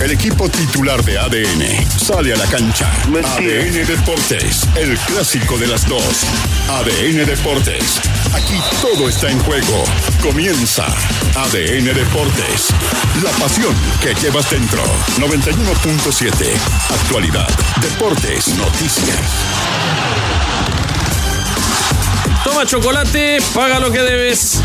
El equipo titular de ADN sale a la cancha. ADN Deportes, el clásico de las dos. ADN Deportes, aquí todo está en juego. Comienza ADN Deportes, la pasión que llevas dentro. 91.7, actualidad, deportes, noticias. Toma chocolate, paga lo que debes.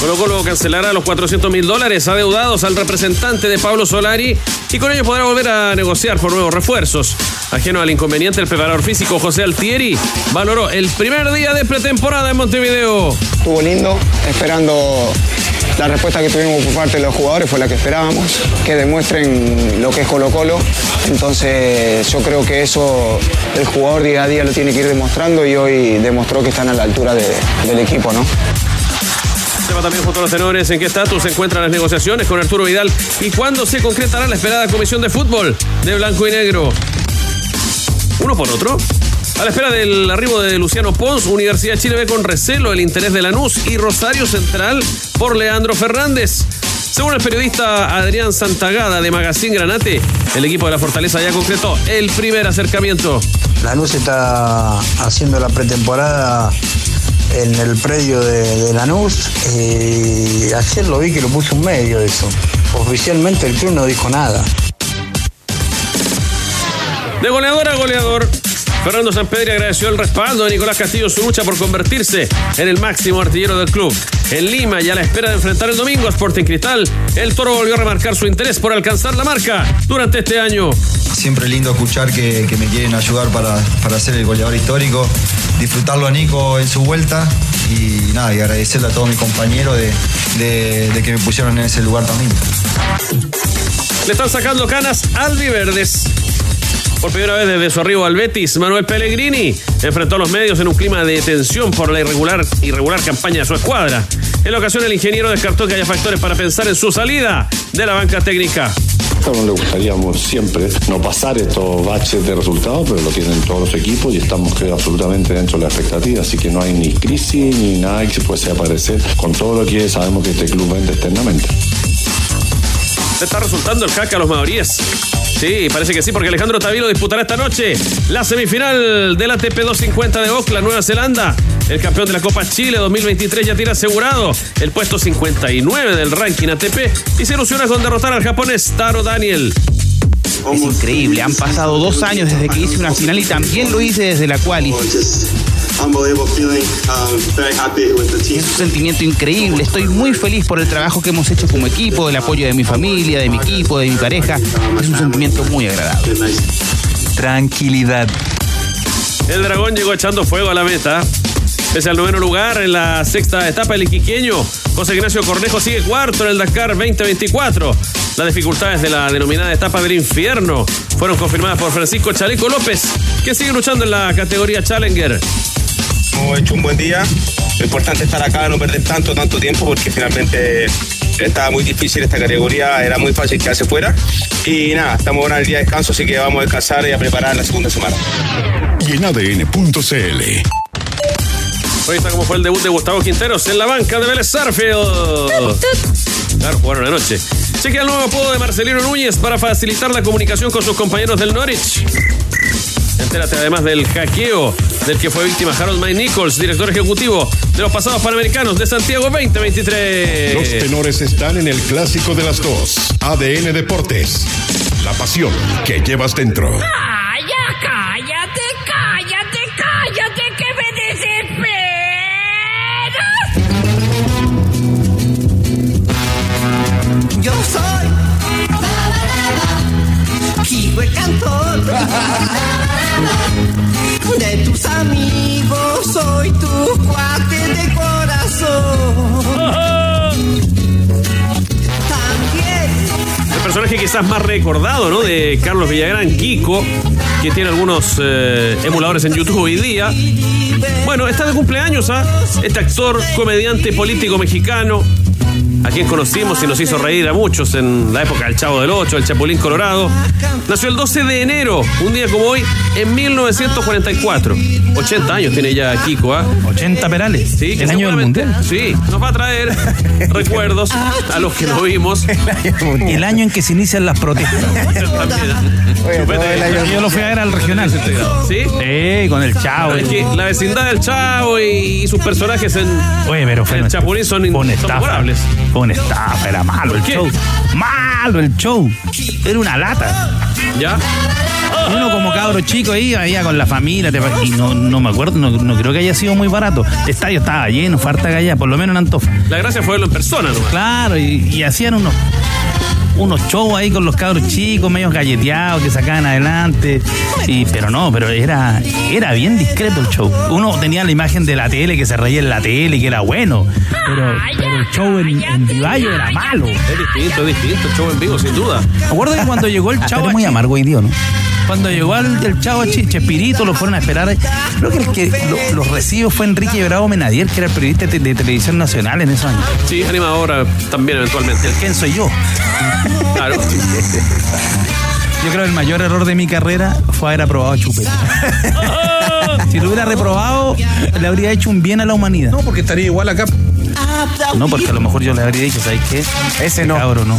Colo Colo cancelará los 400 mil dólares adeudados al representante de Pablo Solari y con ello podrá volver a negociar por nuevos refuerzos. Ajeno al inconveniente, el preparador físico José Altieri valoró el primer día de pretemporada en Montevideo. Estuvo lindo, esperando la respuesta que tuvimos por parte de los jugadores fue la que esperábamos, que demuestren lo que es Colo Colo. Entonces yo creo que eso el jugador día a día lo tiene que ir demostrando y hoy demostró que están a la altura de- del equipo, ¿no? Tema también junto a los tenores en qué estatus se encuentran las negociaciones con Arturo Vidal y cuándo se concretará la esperada comisión de fútbol de blanco y negro. Uno por otro. A la espera del arribo de Luciano Pons, Universidad de Chile ve con recelo el interés de Lanús y Rosario Central por Leandro Fernández. Según el periodista Adrián Santagada de Magazine Granate, el equipo de la Fortaleza ya concretó el primer acercamiento. Lanús está haciendo la pretemporada en el predio de, de Lanús y ayer lo vi que lo puso un medio de eso. Oficialmente el club no dijo nada. De goleador a goleador, Fernando Sampedri agradeció el respaldo de Nicolás Castillo su lucha por convertirse en el máximo artillero del club. En Lima y a la espera de enfrentar el domingo a Sporting Cristal, el Toro volvió a remarcar su interés por alcanzar la marca durante este año. Siempre lindo escuchar que, que me quieren ayudar para, para ser el goleador histórico, disfrutarlo a Nico en su vuelta y nada, y agradecerle a todos mis compañeros de, de- que me pusieron en ese lugar lindo. Le están sacando canas albiverdes. Por primera vez desde su arribo al Betis, Manuel Pellegrini enfrentó a los medios en un clima de tensión por la irregular, irregular campaña de su escuadra. En la ocasión, el ingeniero descartó que haya factores para pensar en su salida de la banca técnica. A le gustaría siempre no pasar estos baches de resultados, pero lo tienen todos los equipos y estamos creo absolutamente dentro de la expectativa, así que no hay ni crisis ni nada que se pueda aparecer con todo lo que sabemos que este club vende externamente. ¿Le está resultando el caca a los maoríes? Sí, parece que sí, porque Alejandro Tavilo disputará esta noche la semifinal del ATP 250 de Auckland, Nueva Zelanda. El campeón de la Copa Chile 2023 ya tiene asegurado el puesto 59 del ranking ATP y se ilusiona con derrotar al japonés Taro Daniel. Es increíble, han pasado dos años desde que hice una final y también lo hice desde la quali. Es un sentimiento increíble, estoy muy feliz por el trabajo que hemos hecho como equipo, el apoyo de mi familia, de mi equipo, de mi pareja. Es un sentimiento muy agradable. Tranquilidad. El dragón llegó echando fuego a la meta. Pese al noveno lugar en la sexta etapa, el iquiqueño José Ignacio Cornejo sigue cuarto en el Dakar 2024. Las dificultades de la denominada etapa del infierno fueron confirmadas por Francisco Chaleco López, que sigue luchando en la categoría Challenger. Hemos hecho un buen día. Lo importante es estar acá, no perder tanto, tanto tiempo, porque finalmente estaba muy difícil esta categoría, era muy fácil quedarse fuera. Y nada, estamos ahora en el día de descanso, así que vamos a descansar y a preparar la segunda semana. Y en ADN.cl. Hoy está como fue el debut de Gustavo Quinteros en la banca de Vélez Sarfield. Claro, jugaron anoche. Chequea el nuevo apodo de Marcelino Núñez para facilitar la comunicación con sus compañeros del Norwich. Entérate además del hackeo del que fue víctima Harold May Nichols, director ejecutivo de los pasados panamericanos de Santiago 2023. Los tenores están en el clásico de las dos. ADN Deportes. La pasión que llevas dentro. ¡Ay, ya cállate, cállate, cállate, que me desesperas! Yo soy Kibo el cantor. De tus amigos soy tu cuate de corazón. También El personaje quizás más recordado, ¿no? De Carlos Villagrán, Kiko, que tiene algunos eh, emuladores en YouTube hoy día. Bueno, está de cumpleaños, ¿ah? Este actor, comediante político mexicano, a quien conocimos y nos hizo reír a muchos en la época del Chavo del Ocho, el Chapulín Colorado. Nació el 12 de enero, un día como hoy, en 1944. 80 años tiene ya Kiko, ¿ah? 80 perales. Sí, el año del mundial. Sí, nos va a traer recuerdos a los que lo vimos. El año en que se inician las protestas. Yo lo fui a ver al regional. ¿Sí? Sí, con el chavo. Es que la vecindad del Chavo y, y sus personajes en Oye, pero fue el Chapulín son, son memorables. Fue una estafa, era malo el qué? show. Malo el show. Era una lata. ¿Ya? Uno como cabro chico ahí, ahí con la familia, te- y no, no me acuerdo, no, no creo que haya sido muy barato. El estadio estaba lleno, falta galla, por lo menos en Antofa. La gracia fue verlo en persona nomás. Claro, y, y hacían unos unos shows ahí con los cabros chicos, medios galleteados que sacaban adelante. Y, pero no, pero era, era bien discreto el show. Uno tenía la imagen de la tele que se reía en la tele y que era bueno. Pero, pero el show en, en Vivallo era malo. Es distinto, es distinto. El show en vivo, sin duda. Me acuerdo que cuando llegó el chavo. muy a Chi- amargo hoy día, ¿no? Cuando llegó el, el chavo a Chespirito, lo fueron a esperar. Creo que el que lo- los recibió fue Enrique Bravo Menadier, que era el periodista de, de televisión nacional en esos años. Sí, animadora también eventualmente. El quién soy yo. Claro. Yo creo que el mayor error de mi carrera fue haber aprobado Chupete. si lo hubiera reprobado, le habría hecho un bien a la humanidad. No, porque estaría igual acá. No, porque a lo mejor yo le habría dicho, ¿sabes qué? Ese no. Cabro, no.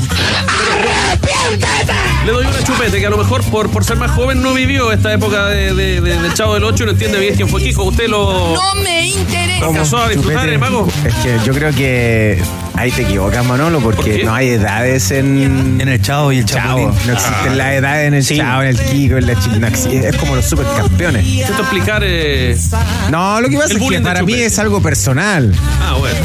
Le doy una chupete que a lo mejor por, por ser más joven no vivió esta época de, de- de- del Chavo del 8 y no entiende bien quién fue Kiko. ¿Usted lo No me interesa. alcanzó a disfrutar, Chupete. eh, Mago? Es que yo creo que ahí te equivocas, Manolo, porque no hay edades en. En el Chavo y el Chavo. Chapulín. No existen las edades en el Chavo, en el Kiko, en la Chi- no existe. Es como los supercampeones. Intento explicar. eh, No, lo que pasa El es que para mí Chupete. es algo personal. Ah, bueno.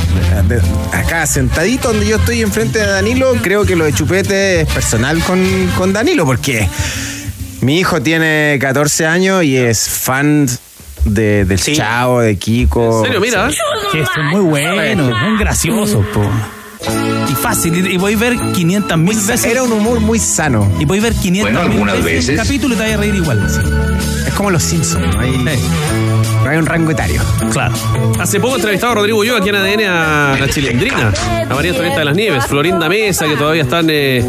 De- Acá, sentadito donde yo estoy enfrente de Danilo, creo que lo de Chupete es personal con, con Danilo, porque mi hijo tiene 14 años y es fan de, del Chavo, de Kiko. ¿En serio? Mira. Que son muy buenos, son graciosos, po. Y fácil, y, y voy a ver 500 mil veces. Era un humor muy sano. Y voy a ver 500 Bueno, mil algunas veces, veces. el capítulo y te vas a reír igual. Es como los Simpsons, no hay, hay un rango etario. Claro. Hace poco entrevistaba a Rodrigo Yo aquí en ADN a la chilindrina, a María Antonieta de las Nieves, Florinda Mesa, que todavía están, eh,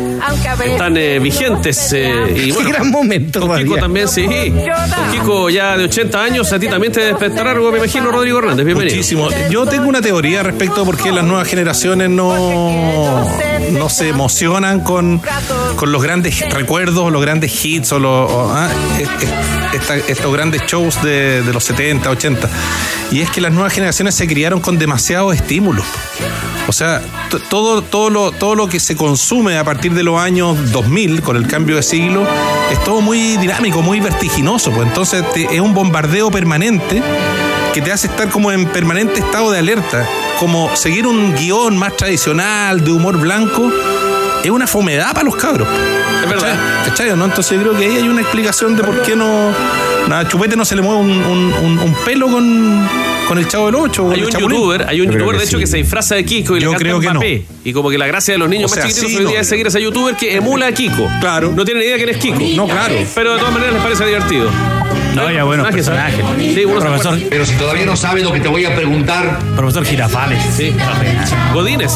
están eh, vigentes. eh, y bueno, gran momento, con Kiko también, sí. Con Kiko ya de 80 años, a ti también te despertará algo, me imagino, Rodrigo Hernández. Bienvenido. Muchísimo. Yo tengo una teoría respecto a por qué las nuevas generaciones no, no se emocionan con, con los grandes recuerdos, los grandes hits o, los, ah, es- es- esta- estos grandes shows de, de los 70, 80. Y es que las nuevas generaciones se criaron con demasiados estímulos. O sea, todo, todo, lo, todo lo que se consume a partir de los años 2000, con el cambio de siglo, es todo muy dinámico, muy vertiginoso. Pues entonces es un bombardeo permanente que te hace estar como en permanente estado de alerta. Como seguir un guion más tradicional, de humor blanco, es una fomedad para los cabros. Es verdad. ¿Cachai? ¿no? Entonces yo creo que ahí hay una explicación de por qué no. A Chupete no se le mueve un, un- un- un pelo con, con el Chavo del 8. Hay un youtuber, hay un youtuber de hecho que se disfraza de Kiko y Yo le canta creo que Mbappé. Y como que la gracia de los niños O sea, más chiquititos sí, hoy no. día es seguir a ese youtuber que emula a Kiko. Claro. No tienen idea quién es Kiko. No, claro. Pero de todas maneras les parece divertido. No, ya bueno, personaje. Sí, se profesor. Pero si todavía no sabes lo que te voy a preguntar. profesor Girafales. Sí. Godínez.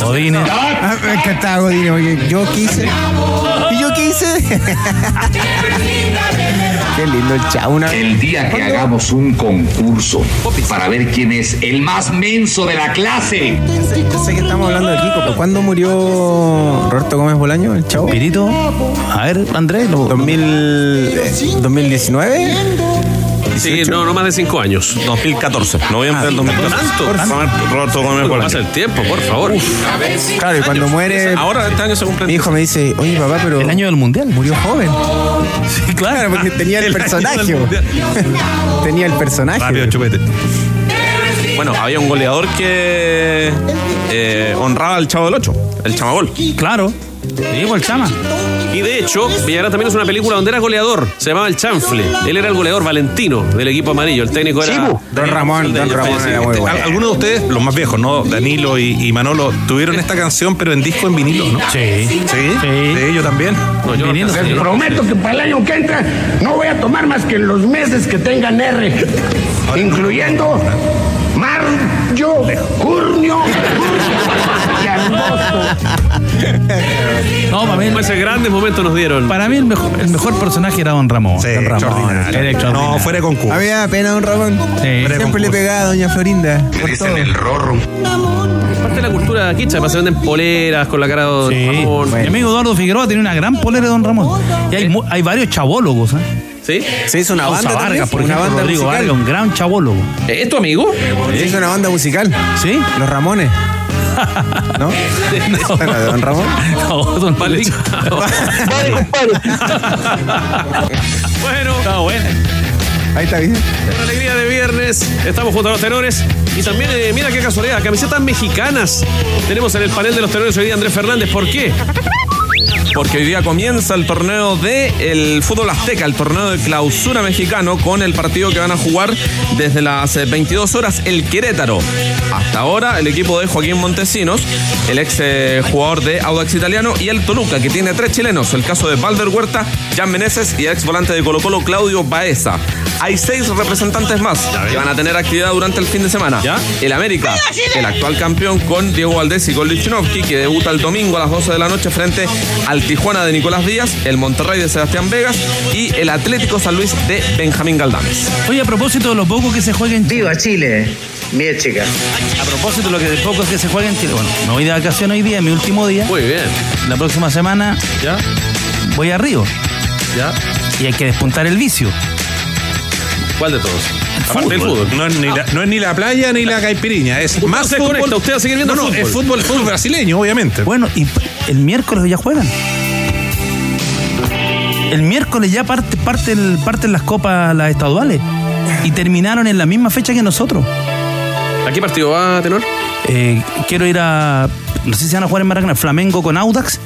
Godínez. Ah, me encantaba Godínez, porque yo quise. ¿Y yo qué hice? Qué lindo el. El día que hagamos un concurso para ver quién es el más menso de la clase. Yo sé que estamos hablando de Kiko, pero ¿cuándo murió Roberto Gómez Bolaño, el Chavo? Pirito. A ver, Andrés. Lo... 2000, eh, 2019. Sí, no, no más de 5 años. 2014, noviembre del 2014. ¿Tanto? Roberto Gómez ¿Cómo Bolaño. pasa el tiempo, por favor? Claro, y cuando muere. Ahora este año se cumple. Mi hijo me dice, oye papá, pero. El año del mundial. Murió joven. Sí, claro. porque tenía el, personaje. tenía el personaje. Rápido, Chupete. Bueno, había un goleador que eh, honraba al Chavo del 8, el Chamagol. Claro. Sí, el chama. Y de hecho, Villarán también es una película donde era goleador. Se llamaba El Chanfle. Él era el goleador valentino del equipo amarillo. El técnico era. Don Ramón, Don Ramón era muy bueno. Al- Algunos de ustedes, los más viejos, ¿no? Danilo y, y Manolo, tuvieron esta canción, pero en disco en vinilo, ¿no? Sí. Sí, sí, yo también. No, yo Vinilo, sí. Prometo que para el año que entra no voy a tomar más que en los meses que tengan R, incluyendo marzo, Tulio, Curnio, No, para mí, Ese grandes momentos nos dieron. para mí el, mejor, el mejor personaje era Don Ramón. Sí, Don Ramón. extraordinario. Era extraordinario. No, fuera de concurso. Había pena don Ramón. Sí. Siempre le pegaba a doña Florinda. por todo. Parte de la cultura quicha, se venden poleras con la cara de Don Sí. Ramón. Mi amigo Eduardo Figueroa tiene una gran polera de Don Ramón. Y hay, mu- hay varios chabólogos. ¿eh? ¿Sí? Se hizo una banda también, Vargas, por una ejemplo, banda Rodrigo musical. Vargas, un gran chabólogo. ¿Eh, ¿Es tu amigo? Se hizo una banda musical. ¿Sí? Los Ramones. ¿No? Bueno, de Don Ramón. No, Don Vale, bueno, Está bueno. Ahí está bien. Con alegría de viernes, estamos junto a los tenores. Y también, eh, mira qué casualidad, camisetas mexicanas. Tenemos en el panel de los tenores hoy día Andrés Fernández. ¿Por qué? Porque hoy día comienza el torneo de el fútbol azteca, el torneo de clausura mexicano, con el partido que van a jugar desde las eh, 22 horas el Querétaro. Hasta ahora el equipo de Joaquín Montesinos, el ex eh, jugador de Audax Italiano, y el Toluca, que tiene tres chilenos, el caso de Valder Huerta, Jan Meneses y el ex volante de Colo Colo, Claudio Baeza. Hay seis representantes más que van a tener actividad durante el fin de semana. ¿Ya? El América, el actual campeón con Diego Valdés y con Lichnowsky, que debuta el domingo a las 12 de la noche frente al Tijuana de Nicolás Díaz, el Monterrey de Sebastián Vegas y el Atlético San Luis de Benjamín Galdames. Oye, a propósito de lo poco que se juega en Chile. Viva Chile, mi chica. A propósito de lo que de poco que se juega en Chile. Bueno, me voy de vacaciones hoy día, es mi último día. Muy bien. La próxima semana ¿Ya? voy a Río. ¿Ya? Y hay que despuntar el vicio. ¿Cuál de todos? Aparte del Fútbol. No, es ni la, no es ni la playa ni la caipiriña. Es más se fútbol. conecta, usted va a seguir viendo no, no, fútbol. es fútbol, fútbol brasileño, obviamente. Bueno, y el miércoles ya juegan. El miércoles ya parte, parten, parten las copas, las estaduales. Y terminaron en la misma fecha que nosotros. ¿A qué partido va, Tenor? Eh, quiero ir a. No sé si van a jugar en Maracaná. Flamengo con Audax.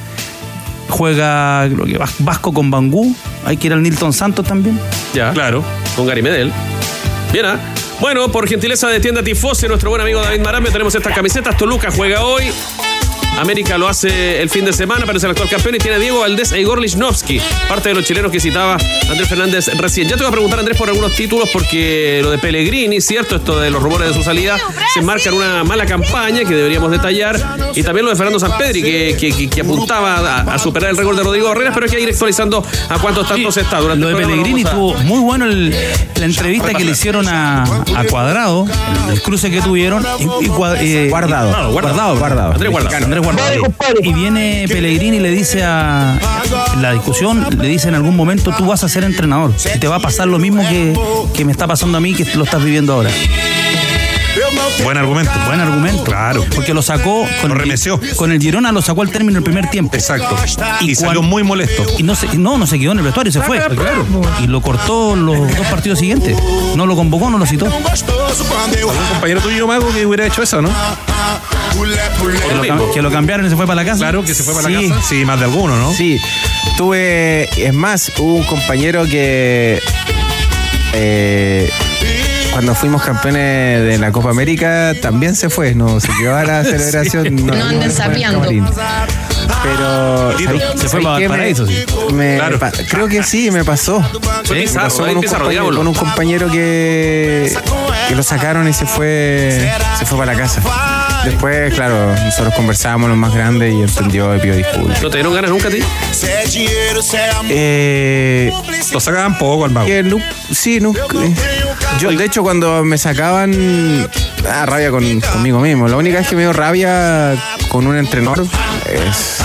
Juega creo que Vas- Vasco con Bangú. Hay que ir al Nilton Santos también. Ya. Claro. Con Gary Medel. Bien, ¿ah? Bueno, por gentileza de Tienda Tifosi, nuestro buen amigo David Marambio, tenemos estas camisetas. Toluca juega hoy. América lo hace el fin de semana, pero es el actual campeón y tiene a Diego Valdés e Igor Lichnowsky, parte de los chilenos que citaba Andrés Fernández recién. Ya te voy a preguntar, Andrés, por algunos títulos, porque lo de Pellegrini, cierto, esto de los rumores de su salida, se marca en una mala campaña que deberíamos detallar, y también lo de Fernando Sampedri, que, que, que- que apuntaba a, a superar el récord de Rodrigo Herreras, pero hay que ir actualizando a cuántos tantos está. Durante Lo de Pellegrini vamos a- estuvo muy bueno el- la entrevista que le hicieron a, a Cuadrado, el, el cruce que tuvieron. Y, y eh, Guardado. guardado, Guardado. Andrés Guardado. Andrés Y viene Pellegrini y le dice a en la discusión, le dice en algún momento, tú vas a ser entrenador. Y te va a pasar lo mismo que, que me está pasando a mí, que lo estás viviendo ahora. Buen argumento. Buen argumento. Claro. Porque lo sacó. Con Lo el-. Con el Girona lo sacó al término del primer tiempo. Exacto. Y Y, salió cuan- muy molesto. Y no se, no, no se quedó en el vestuario, se fue. claro. Y lo cortó los dos partidos siguientes. No lo convocó, no lo citó. ¿Algún compañero tuyo, Mago, que hubiera hecho eso, no? Que lo, cam- que lo cambiaron y se fue para la casa. Claro, que se fue para Sí. la casa. Sí, más de alguno, ¿no? Sí, tuve, es más, hubo un compañero que eh, cuando fuimos campeones de la Copa América también se fue, no se quedó a la celebración. No anden fue al sapeando. camarín. Pero Tito, ¿sabes- se fue para qué? Me- Valparaíso, sí. me Claro. pa- creo que sí, me pasó. Fue Me Pizarro, pasó con un, Pizarro, compañero, digámoslo. con un compañero que, que lo sacaron y se fue, se fue para la casa. Después, claro, nosotros conversábamos lo más grande y entendió y pidió disculpas. ¿No te dieron ganas nunca a ti? Eh, Lo sacaban poco al Mago. que nu- sí, nunca. Yo, de hecho, cuando me sacaban, ah, rabia con, conmigo mismo. La única vez que me dio rabia con un entrenador es.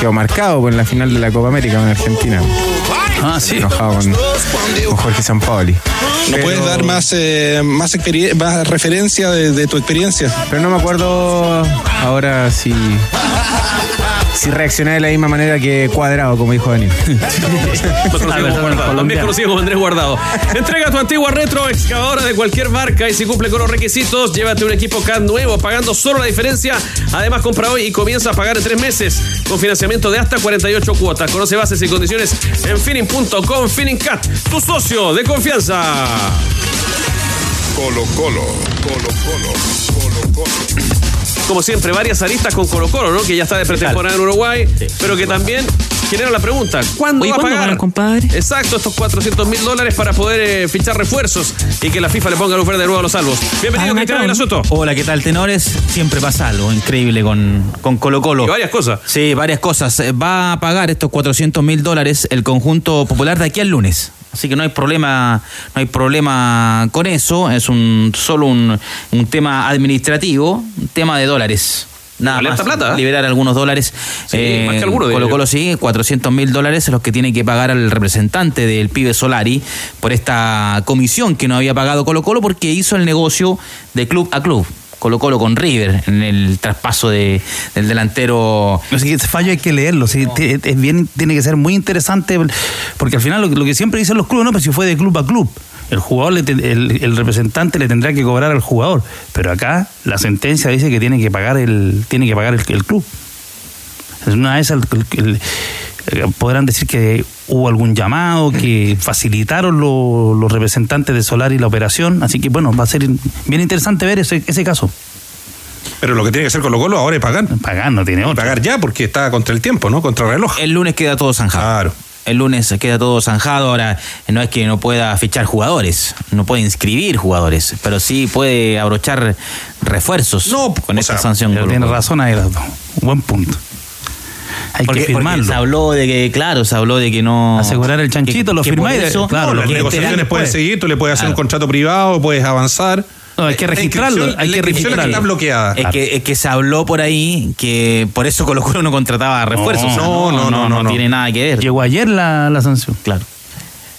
Quedó marcado en la final de la Copa América en Argentina. Ah, sí. Enojado con, con Jorge Sampaoli. ¿No Pero- puedes dar más, eh, más, más referencia de, de tu experiencia? Pero no me acuerdo ahora si. Si reaccioné de la misma manera que cuadrado, como dijo Daniel. Más conocido como verdad, Guardado, también conocido como Andrés Guardado. Entrega tu antigua retro excavadora de cualquier marca y si cumple con los requisitos, llévate un equipo CAD nuevo pagando solo la diferencia. Además, compra hoy y comienza a pagar en tres meses con financiamiento de hasta 48 cuotas. Conoce bases y condiciones en finning.com. Finning Cat, tu socio de confianza. Colo Colo, Colo Colo, Colo Colo. Como siempre, varias aristas con Colo Colo, ¿no? Que ya está de pretemporada en Uruguay, pero que también genera la pregunta, ¿cuándo Oye, va a ¿cuándo pagar? van, compadre? Exacto, estos 400 mil dólares para poder eh, fichar refuerzos y que la FIFA le ponga luz verde de nuevo a los salvos. Bienvenido, Cristian Soto. Hola, ¿qué tal, tenores? Siempre pasa algo increíble con, con Colo Colo. Y varias cosas. Sí, varias cosas. Eh, Va a pagar estos 400 mil dólares el conjunto popular de aquí al lunes. Así que no hay problema, no hay problema con eso. Es un solo un, un tema administrativo, un tema de dólares. Nada más. plata, ¿eh? Liberar algunos dólares. Sí, más que alguno, diría Colo. Colo sí, 400 mil dólares los que tiene que pagar al representante del pibe Solari por esta comisión que no había pagado Colo Colo porque hizo el negocio de club a club. Colo Colo con River en el traspaso de, del delantero. No sé, ese fallo hay que leerlo, sí, es bien, tiene que ser muy interesante, porque al final lo, que- lo que siempre dicen los clubes, no, pero si fue de club a club, el jugador, el, el representante le tendrá que cobrar al jugador, pero acá la sentencia dice que tiene que pagar el, tiene que pagar el, el club. Es una de esas, el- podrán decir que hubo algún llamado, que facilitaron lo- los representantes de Solar y la operación, así que bueno, va a ser bien interesante ver ese, ese caso. Pero lo que tiene que hacer Colo Colo ahora es pagar. Pagar no tiene Y pagar ya porque está contra el tiempo, ¿no? Contra el reloj. El lunes queda todo zanjado. Claro. El lunes queda todo zanjado. Ahora, no es que no pueda fichar jugadores, no puede inscribir jugadores, pero sí puede abrochar refuerzos No, con o esta sea, sanción. Tiene razón ahí, buen punto. Hay Porque, que firmarlo. se habló de que, claro, se habló de que no. Asegurar el chanchito, lo que firmáis, eso- claro, No, las negociaciones pueden seguir, tú le puedes hacer Claro. un contrato privado, puedes avanzar. No, hay que registrarlo, hay la que registrarlo. está bloqueada. Es que, es que se habló por ahí que por eso Colo Colo no contrataba refuerzos. No, no, no, no. tiene nada que ver. Llegó ayer la, la sanción. Claro.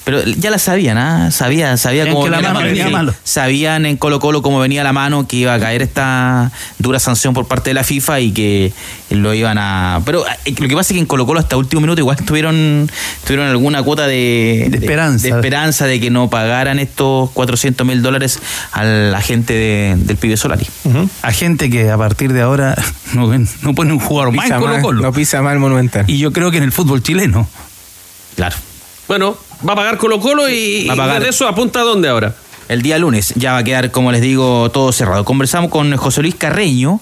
Pero ya la sabían, ¿ah? Sabía, sabía Sabían cómo que la venía mano venía malo. Sabían en Colo Colo cómo venía la mano, que iba a caer esta dura sanción por parte de la FIFA y que lo iban a... Pero eh, lo que pasa es que en Colo Colo hasta último minuto igual tuvieron, tuvieron alguna cuota de, De esperanza. De, esperanza de que no pagaran estos 400 mil dólares a la gente de- del pibe Solari. A gente que a partir de ahora no, ven- no pone un jugador más en Colo Colo. no pisa mal Monumental. Y yo creo que en el fútbol chileno. Claro. Bueno, va a pagar Colo Colo y, y de eso apunta a dónde ahora. El día lunes ya va a quedar, como les digo, todo cerrado. Conversamos con José Luis Carreño,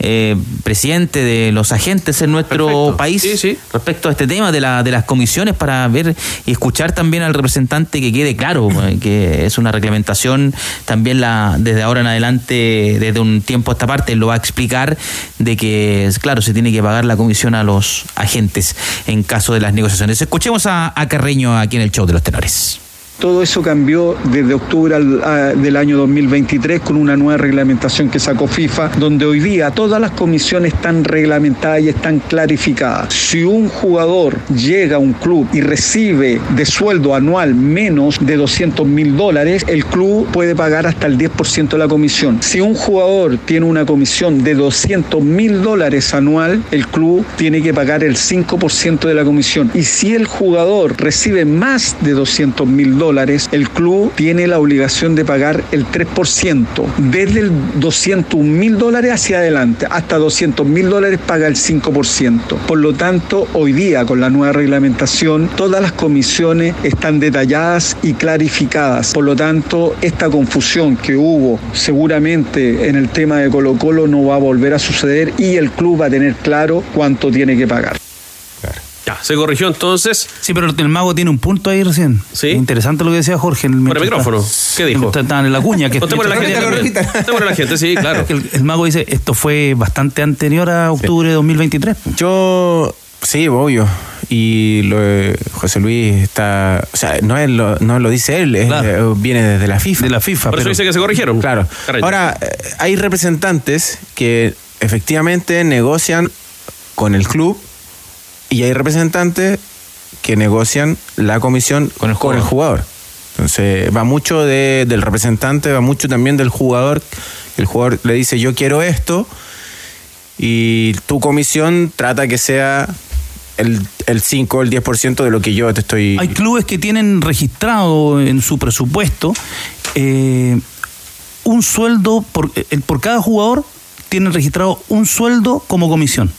eh, presidente de los agentes en nuestro Perfecto. país, Sí, sí. respecto a este tema de, la, de las comisiones, para ver y escuchar también al representante que quede claro eh, que es una reglamentación. También la desde ahora en adelante, desde un tiempo a esta parte, lo va a explicar de que, claro, se tiene que pagar la comisión a los agentes en caso de las negociaciones. Escuchemos a, a Carreño aquí en el show de los tenores. Todo eso cambió desde octubre del año 2023 con una nueva reglamentación que sacó FIFA, donde hoy día todas las comisiones están reglamentadas y están clarificadas. Si un jugador llega a un club y recibe de sueldo anual menos de 200 mil dólares, el club puede pagar hasta el 10% de la comisión. Si un jugador tiene una comisión de 200 mil dólares anual, el club tiene que pagar el 5% de la comisión. Y si el jugador recibe más de 200 mil dólares, el club tiene la obligación de pagar el 3%. Desde el 201 mil dólares hacia adelante, hasta 200 mil dólares paga el 5%. Por lo tanto, hoy día con la nueva reglamentación, todas las comisiones están detalladas y clarificadas. Por lo tanto, esta confusión que hubo seguramente en el tema de Colo Colo no va a volver a suceder y el club va a tener claro cuánto tiene que pagar. Ya, se corrigió entonces. Sí, pero el mago tiene un punto ahí recién. Sí. Interesante lo que decía Jorge. En el, Por el micrófono. ¿Qué dijo? Estaban en la cuña. Que Contémosle a la gente. la gente, sí, claro. El, el mago dice, esto fue bastante anterior a octubre de 2023. Yo, sí, obvio. Y lo de José Luis está. O sea, no, es lo, no lo dice él, es- Claro. eh, viene desde la FIFA. De la FIFA. Por eso pero- dice que se corrigieron. Claro. Carreño. Ahora, eh, hay representantes que efectivamente negocian con el club y hay representantes que negocian la comisión con el jugador. Entonces, va mucho de- del representante, va mucho también del jugador. El jugador le dice, yo quiero esto, y tu comisión trata que sea el, el 5 o el 10% de lo que yo te estoy... Hay clubes que tienen registrado en su presupuesto eh, un sueldo, por, eh, por cada jugador tienen registrado un sueldo como comisión.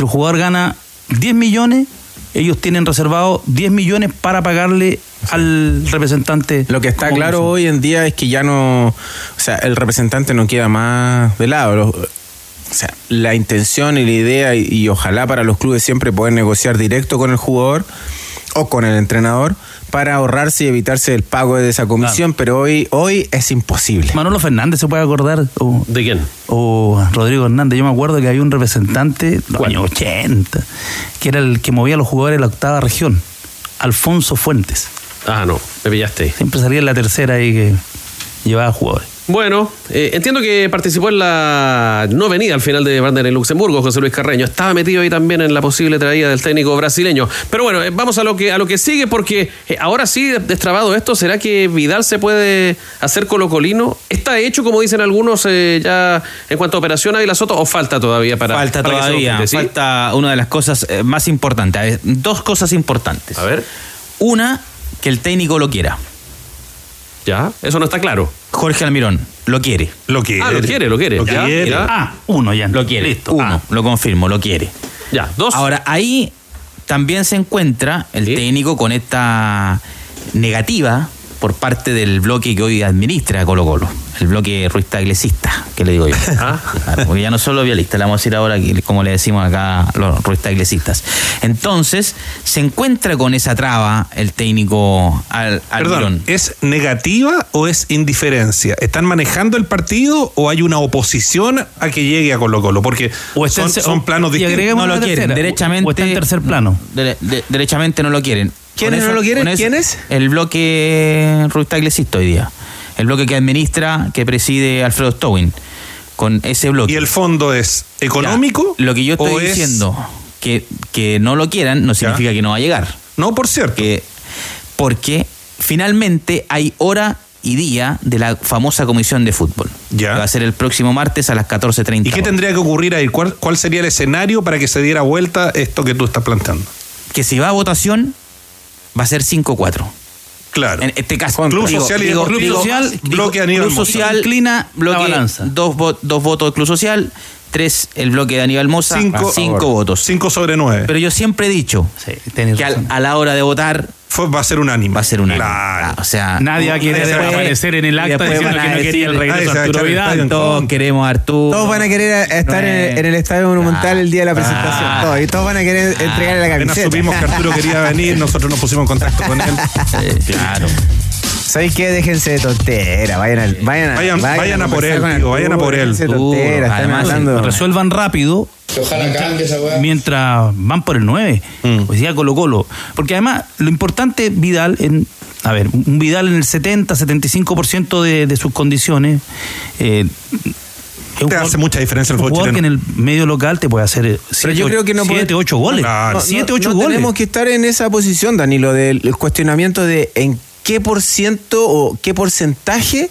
Si el jugador gana 10 millones, ellos tienen reservado 10 millones para pagarle al representante. Lo que está claro hoy en día es que ya no, o sea, el representante no queda más de lado. Los- O sea, la intención y la idea, y, y ojalá para los clubes siempre poder negociar directo con el jugador o con el entrenador para ahorrarse y evitarse el pago de esa comisión, pero hoy, hoy es imposible. Manolo Fernández se puede acordar. O, ¿De quién? o Rodrigo Hernández. Yo me acuerdo que había un representante, los años 80, que era el que movía a los jugadores de la octava región. Alfonso Fuentes. Ah, no, me pillaste ahí. Siempre salía en la tercera ahí que llevaba jugadores. Bueno, eh, entiendo que participó en la no venida al final de Wander en Luxemburgo, José Luis Carreño. Estaba metido ahí también en la posible traída del técnico brasileño. Pero bueno, eh, vamos a lo que a lo que sigue, porque eh, ahora sí, destrabado esto, ¿será que Vidal se puede hacer colocolino? ¿Está hecho, como dicen algunos, eh, ya en cuanto a operación Ávila Soto, o falta todavía para Falta para que se todavía, falta una de las cosas más importantes. Dos cosas importantes. A ver. Una, que el técnico lo quiera. Ya, eso no está claro. Jorge Almirón lo quiere. Lo quiere. Ah, lo quiere, lo quiere. Lo Ya, quiere. Ah, uno ya. Lo quiere. Listo. Uno, Ah. lo confirmo, lo quiere. Ya, dos. Ahora, ahí también se encuentra el técnico con esta negativa por parte del bloque que hoy administra Colo Colo, el bloque ruista iglesista, que le digo yo. Ah. Claro, porque ya no solo vialista, le vamos a decir ahora que- como le decimos acá a los ruistas iglesistas. Entonces, se encuentra con esa traba el técnico al, Perdón, Almirón. ¿es negativa o es indiferencia? ¿Están manejando el partido o hay una oposición a que llegue a Colo Colo? Porque O son, en son o- planos y distintos. No lo quieren, tercera. derechamente. O está en tercer plano. Dere- de- derechamente no lo quieren. ¿Quiénes no lo quieren? ¿Quiénes? El bloque ruista iglesista hoy día. El bloque que administra, que preside Alfredo Stowin. Con ese bloque. ¿Y el fondo es económico? Ya, Lo que yo estoy es- diciendo, que, que no lo quieran, no significa que no va a llegar. No, por cierto. Que, porque finalmente hay hora y día de la famosa comisión de fútbol. Ya. Que va a ser el próximo martes a las 14.30. ¿Y qué horas. tendría que ocurrir ahí? ¿Cuál, ¿Cuál sería el escenario para que se diera vuelta esto que tú estás planteando? Que si va a votación, va a ser 5-4. Claro. En este caso, Club digo, Social y digo, Deportivo, digo, Social, digo, bloque Aníbal Club. Social Inclina bloque, la balanza. Dos, vo- dos votos del Club Social, tres el bloque de Aníbal Moza, Cinco- cinco, votos. Cinco sobre nueve. Pero yo siempre he dicho Sí, que al- razón. a la hora de votar Fue- va a ser unánime. va a ser una. Claro. O sea, Nadie va a querer después- aparecer en el acta diciendo van que a no quería el regreso "Ay, se a va a Arturo Vidal. Todos queremos a Arturo. Todos van a querer estar en, el, en el Estadio Monumental el día de la presentación. Ah. Todos, y todos van a querer entregarle la Apenas camiseta. supimos que Arturo quería venir, nosotros nos pusimos en contacto con él. Eh, claro. ¿Sabéis qué? Déjense de tontera. Vayan, al- vayan, a- Vayan- vayan a por conversar él, tío, vayan a por él. tontera, están Además, hablando. Resuelvan rápido. Ojalá cambie esa weá. mientras van por el 9. Mm. Pues ya Colo Colo. Porque además, lo importante, Vidal, en, a ver, un Vidal en el 70, 75% de, de sus condiciones. eh, Te hace mucha diferencia el un fútbol jugador que en chileno. el medio local te puede hacer Pero yo creo que no 7, puede- 8 goles. Claro. No, 7, no- 8 no goles. tenemos que estar en esa posición, Danilo, del el cuestionamiento de en qué por ciento o qué porcentaje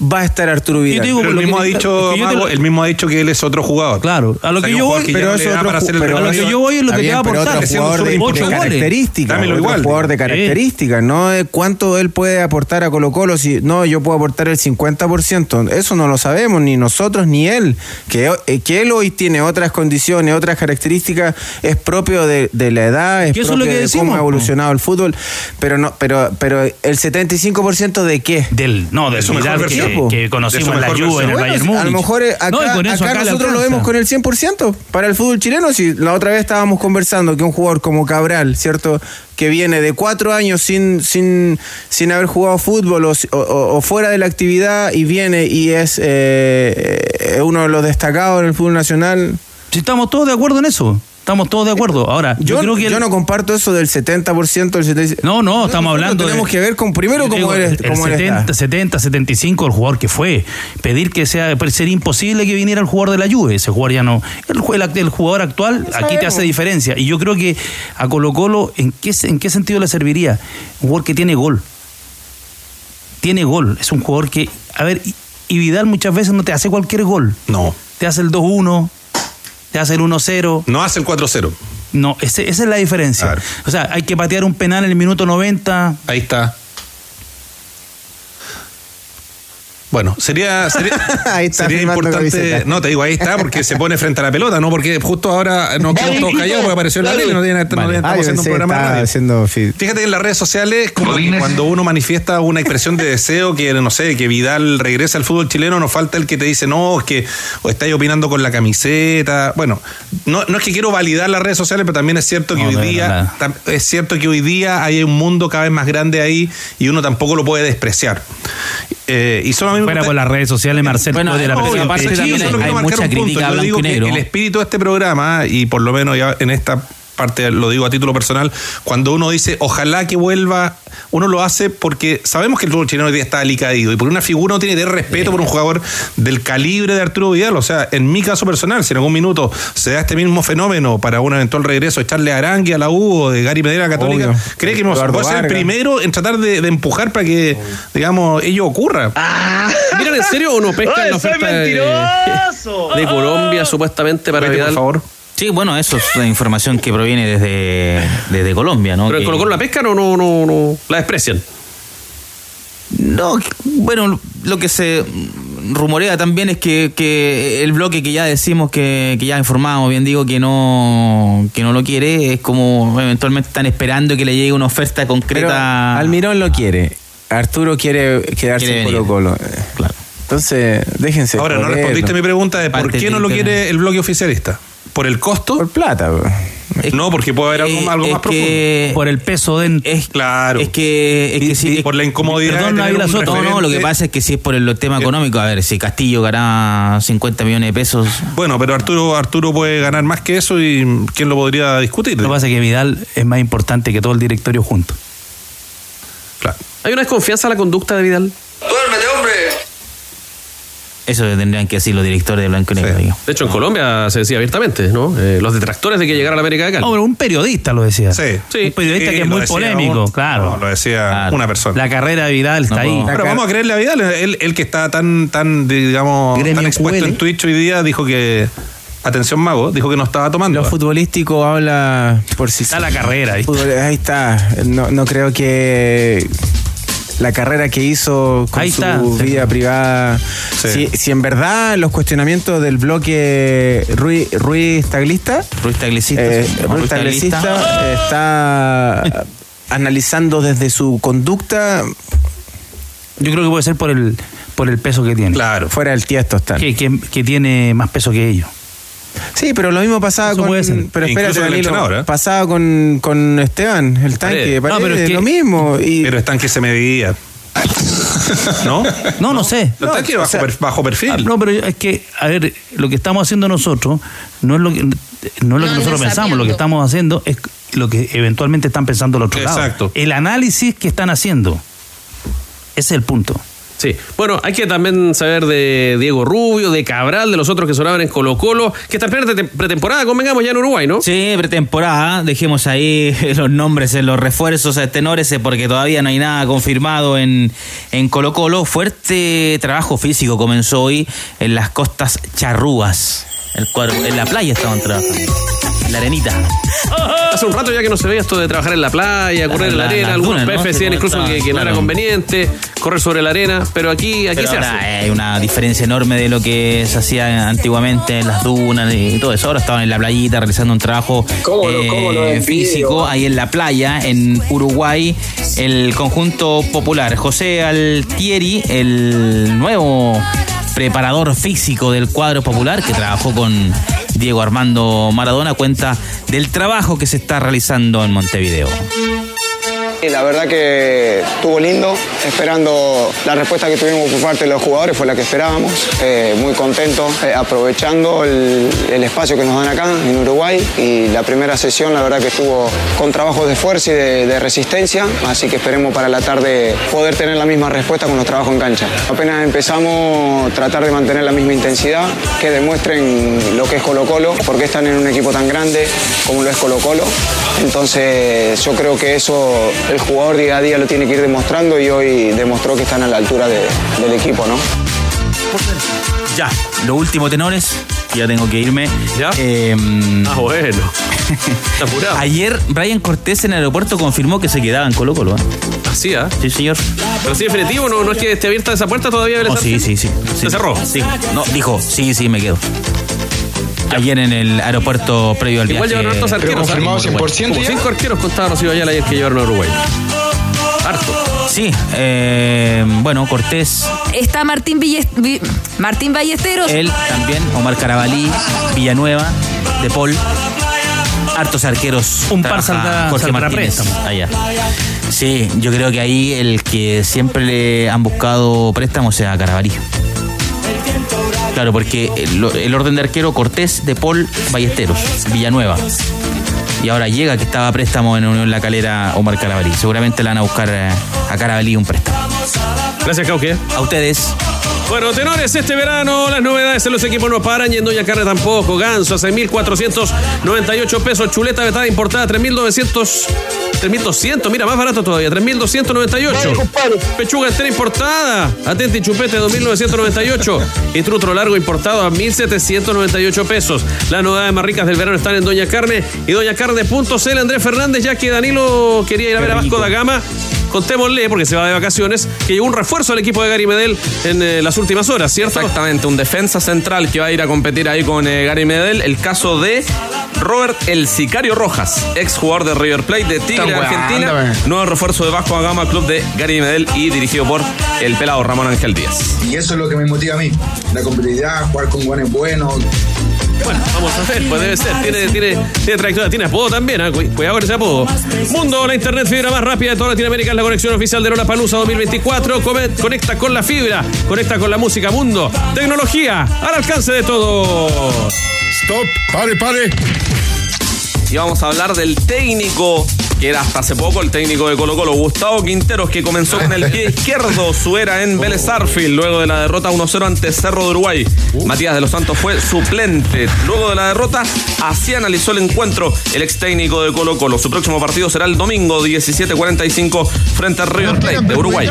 va a estar Arturo Vidal. te digo, Pero el lo mismo, que- ha dicho, es te el mismo ha dicho que él es otro jugador. Claro, a lo O sea, que yo voy, que pero es otro pero a lo que yo voy es lo que te va a aportar. Haciendo jugador de, de características. Dámelo otro igual. jugador de Sí. características, no de cuánto él puede aportar a Colo Colo. Si, no, yo puedo aportar el 50%. Eso no lo sabemos, ni nosotros ni él. Que, eh, que él hoy tiene otras condiciones, otras características, es propio de, de la edad, es es propio lo que de decimos, cómo ha evolucionado el fútbol. Pero no, pero, pero el 75% de qué? Del, no, del su mejor versión, po. que conocimos en la Juve, en el. Bayern Múnich. a lo mejor eh, acá, No, y con eso acá acá le nosotros lo vemos con el 100% para el fútbol chileno. Si la otra vez estábamos conversando que un jugador como Cabral, ¿cierto? Que viene de cuatro años sin, sin, sin haber jugado fútbol o, o- o fuera de la actividad y viene y es eh, eh, uno de los destacados en el fútbol nacional. Si estamos todos de acuerdo en eso. Estamos todos de acuerdo. Ahora, yo, Yo, creo que. yo el- no comparto eso del 70%, del 75%. No, no, estamos hablando Tenemos de- que ver con primero cómo él, el cómo él 70, está. 70, 75 el jugador que fue. Pedir que sea, sería imposible que viniera el jugador de la Juve. Ese jugador ya no. El, el, el jugador actual aquí te hace diferencia. Y yo creo que a Colo Colo, ¿en qué, ¿en qué sentido le serviría? Un jugador que tiene gol. Tiene gol. Es un jugador que. A ver, y, y Vidal muchas veces no te hace cualquier gol. No. Te hace el 2-1, te hace el 1-0. No hace el 4-0. No, ese- esa es la diferencia. O sea, hay que patear un penal en el minuto 90. Ahí está. Bueno, sería, sería, Ahí está sería importante. No, te digo, ahí está, porque se pone frente a la pelota, ¿no? Porque justo ahora nos quedamos todos callados porque apareció en la tele y no, tiene- no Vale. estamos Ah, yo haciendo un programa haciendo Fíjate que en las redes sociales, como cuando uno manifiesta una expresión de deseo, que no sé, que Vidal regrese al fútbol chileno, nos falta el que te dice, no, es que o estáis opinando con la camiseta. Bueno, no, no es que quiero validar las redes sociales, pero también es cierto que No, hoy día, es cierto que hoy día hay un mundo cada vez más grande ahí y uno tampoco lo puede despreciar. Eh, y solo a mí me Fuera por las redes sociales, Marcel, Bueno, puede la obvio, aparte hay mucha crítica a blanco y negro. El espíritu de este programa, y por lo menos ya en esta parte lo digo a título personal, cuando uno dice ojalá que vuelva, uno lo hace porque sabemos que el fútbol chileno hoy día está alicaído y porque una figura no tiene que tener respeto por un jugador del calibre de Arturo Vidal. O sea, en mi caso personal, si en algún minuto se da este mismo fenómeno para un eventual regreso, echarle a Arangui a la U o de Gary Medina a Católica, Obvio. cree que no Eduardo puede ser el primero en tratar de, de empujar para que, digamos, ello ocurra. Miren, ¿en serio o no pescan la oferta de, mentiroso. de Colombia supuestamente para Vete, por Vidal? favor. Sí, bueno, eso es la información que proviene desde, desde Colombia, ¿no? ¿Pero en Que- Colo Colo la pescan o no, no, no la desprecian? No, bueno, lo que se rumorea también es que, que el bloque que ya decimos que, que ya informamos, bien digo, que no, que no lo quiere, es como eventualmente están esperando que le llegue una oferta Pero concreta. Almirón lo quiere. Arturo quiere quedarse Quiere en. Colo Colo. Claro. Entonces, déjense. Ahora, no respondiste a mi pregunta de por Parte qué no lo quiere el bloque oficialista. ¿Por el costo? Por plata. No, porque puede haber algo, Eh, algo es más que- Por el peso de... Es, Claro. es que, es que sí, es- por la incomodidad Perdón, de tener un no, no, lo que pasa es que si es por el tema económico, a ver, si Castillo gana 50 millones de pesos, Bueno, pero Arturo, Arturo puede ganar más que eso y ¿quién lo podría discutir? Lo que pasa es que Vidal es más importante que todo el directorio junto. Claro. ¿Hay una desconfianza en la conducta de Vidal? Duérmete, hombre. Eso tendrían que decir los directores de Blanco y Negro. Sí. De hecho, en Colombia se decía abiertamente, ¿no? Eh, los detractores de que llegara a la América de Cali. Un periodista lo decía. Sí. Un periodista Sí, que es muy polémico, un- claro. no, lo decía Claro. una persona. La carrera de Vidal está No, ahí. Pero vamos a creerle a Vidal, él, él que está tan, tan digamos, Gremio tan expuesto QL. en Twitch hoy día, dijo que, atención mago, dijo que no estaba tomando. Lo futbolístico habla por sí Está la carrera ahí. Está. No, no creo que la carrera que hizo con Ahí su está. vida privada. Sí. Si, si en verdad los cuestionamientos del bloque Ruiz, Ruiz Taglista, Ruiz Taglicista. eh, Ruiz Ruiz Taglista. Taglista está analizando desde su conducta Yo creo que puede ser por el, por el peso que tiene. Claro. fuera del tiesto están. Que, que- que tiene más peso que ellos. Sí, pero lo mismo pasaba Eso con. puede ser. Pero espérate, el Danilo, ¿eh? pasaba con, con Esteban, el tanque. Paredes. No, pero es que- lo mismo. Y, Pero están que se medía. ¿No? No, no, sé. Los tanques bajo, per- bajo perfil. No, pero es que, a ver, lo que estamos haciendo nosotros no es lo que, no es lo que No, nosotros no pensamos, lo que estamos haciendo es lo que eventualmente están pensando los otros Exacto. El análisis que están haciendo. Ese es el punto. Sí. Bueno, hay que también saber de Diego Rubio, de Cabral, de los otros que sonaban en Colo Colo, que está en pretemporada, convengamos ya en Uruguay, ¿no? Sí, pretemporada. Dejemos ahí los nombres en los refuerzos a tenores porque todavía no hay nada confirmado en, en Colo Colo. Fuerte trabajo físico comenzó hoy en las costas charrúas. El cuadro, en la playa estaban trabajando. En la arenita. Hace un rato ya que no se veía esto de trabajar en la playa, correr en la la- arena, algunos decían incluso que, que no era conveniente correr sobre la arena, pero aquí, aquí Pero se ahora hace. hay una diferencia enorme de lo que se hacía antiguamente en las dunas y todo eso. Ahora estaban en la playita realizando un trabajo ¿Cómo lo- eh, cómo lo envidio? físico ahí en la playa, en Uruguay, el conjunto popular. José Altieri, el nuevo preparador físico del cuadro popular que trabajó con Diego Armando Maradona, cuenta del trabajo que se está realizando en Montevideo. La verdad que estuvo lindo, esperando la respuesta que tuvimos por parte de los jugadores fue la que esperábamos, Eh, muy contentos, eh, aprovechando el, espacio que nos dan acá en Uruguay y la primera sesión la verdad que estuvo con trabajos de fuerza y de, resistencia, así que esperemos para la tarde poder tener la misma respuesta con los trabajos en cancha. Apenas empezamos, tratar de mantener la misma intensidad, que demuestren lo que es Colo Colo, porque están en un equipo tan grande como lo es Colo Colo. Entonces yo creo que eso el jugador día a día lo tiene que ir demostrando y hoy demostró que están a la altura de- del equipo, ¿no? Ya, lo último, tenores. Ya tengo que irme. ¿Ya? Eh, Ah, bueno. Está apurado. Ayer Brian Cortés en el aeropuerto confirmó que se quedaba en Colo Colo. ¿eh? Así, ¿ah? Sí, señor. Pero sí, definitivo, no, no es que esté abierta esa puerta todavía. Oh, sí, sí, sí, sí. Se cerró. Sí. No, dijo, sí, sí, me quedo. Ayer en el aeropuerto previo al Igual viaje. llevaron hartos arqueros. ¿ah? Confirmado Como 100% Como cinco arqueros contaba Rocío Ayala ayer que llevaron a Uruguay. Harto. Sí, eh, bueno, Cortés, Está Martín, Villest- Vi- Martín Ballesteros. él también, Omar Carabalí, Villanueva, De Paul, hartos arqueros. Un par saldrá- Jorge Martínez allá. Sí, yo creo que ahí el que siempre le han buscado préstamo sea Carabalí. Claro, porque el, el orden de arquero Cortés, De Paul, Ballesteros, Villanueva. Y ahora llega que estaba a préstamo en Unión La Calera Omar Carabalí. Seguramente le van a buscar eh, a Carabalí un préstamo. Gracias, Cauque. A ustedes. Bueno, tenores, este verano las novedades en los equipos no paran y en Doña Carne tampoco. Ganso a 6.498 pesos. Chuleta vetada importada 3.900. 3.200, mira, más barato todavía, 3.298. Pechuga entera importada, atenti y chupete 2.998. Y trutro largo importado a 1.798 pesos. Las novedades más ricas del verano están en Doña Carne y doñacarne.cl. Andrés Fernández, ya que Danilo quería ir a ver a Vasco da Gama. Contémosle, porque se va de vacaciones, que llegó un refuerzo al equipo de Gary Medel en eh, las últimas horas, ¿cierto? Exactamente, un defensa central que va a ir a competir ahí con eh, Gary Medel. El caso de Robert El Sicario Rojas, ex jugador de River Plate de Tigre Argentina. Nuevo refuerzo de Vasco da Gama, club de Gary Medel y dirigido por el pelado Ramón Ángel Díaz. Y eso es lo que me motiva a mí. La competitividad, jugar con guanes buenos. Bueno, vamos a ver, pues debe ser. Tiene, tiene, tiene trayectoria, tiene apodo también. Cu- cuidado con ese apodo. Mundo, la internet fibra más rápida de toda Latinoamérica, es la conexión oficial de Lola Palusa 2024. Come- Conecta con la fibra, conecta con la música Mundo. Tecnología al alcance de todos. Stop, pare, pare. Y vamos a hablar del técnico, que era hasta hace poco el técnico de Colo Colo, Gustavo Quinteros, que comenzó con el pie izquierdo su era en Vélez Arfield, luego de la derrota 1-0 ante Cerro de Uruguay. Matías de los Santos fue suplente. Luego de la derrota, así analizó el encuentro el ex técnico de Colo Colo. Su próximo partido será el domingo 17.45 frente a River Plate de Uruguay.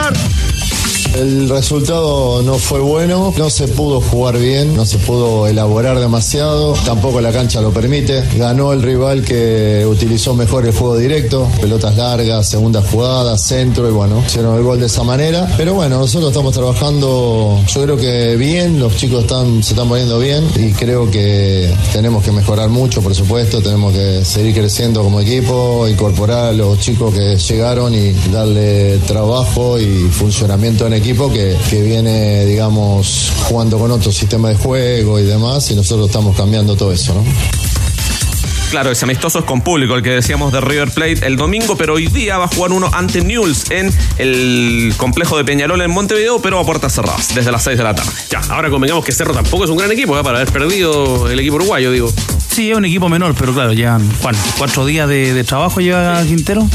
El resultado no fue bueno, no se pudo jugar bien, no se pudo elaborar demasiado, tampoco la cancha lo permite. Ganó el rival que utilizó mejor el juego directo, pelotas largas, segunda jugada, centro y bueno, hicieron el gol de esa manera. Pero bueno, nosotros estamos trabajando, yo creo que bien, los chicos están, se están poniendo bien y creo que tenemos que mejorar mucho, por supuesto, tenemos que seguir creciendo como equipo, incorporar a los chicos que llegaron y darle trabajo y funcionamiento en equipo que, que viene, digamos, jugando con otro sistema de juego y demás, y nosotros estamos cambiando todo eso, ¿no? Claro, ese amistoso es con público, el que decíamos de River Plate el domingo, pero hoy día va a jugar uno ante Newell's en el complejo de Peñarol en Montevideo, pero a puertas cerradas, desde las 6 de la tarde. Ya, ahora convengamos que Cerro tampoco es un gran equipo, ¿eh? para haber perdido el equipo uruguayo, digo. Sí, es un equipo menor, pero claro, llevan ¿cuánto? cuatro días de, de trabajo lleva Quintero.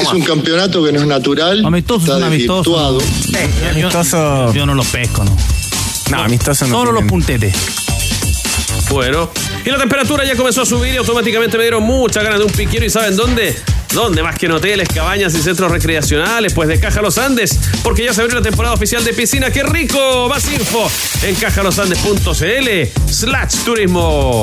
Es un campeonato que no es natural, Amistosos, está son amistosos. desvirtuado. Yo, yo no los pesco, ¿no? No, amistoso no. Solo los puntetes. Bueno, y la temperatura ya comenzó a subir y automáticamente me dieron muchas ganas de un piquero y ¿saben dónde? ¿Dónde más que en hoteles, cabañas y centros recreacionales? Pues de Caja Los Andes, porque ya se abrió la temporada oficial de piscina. ¡Qué rico! Más info en cajalosandes.cl slash turismo.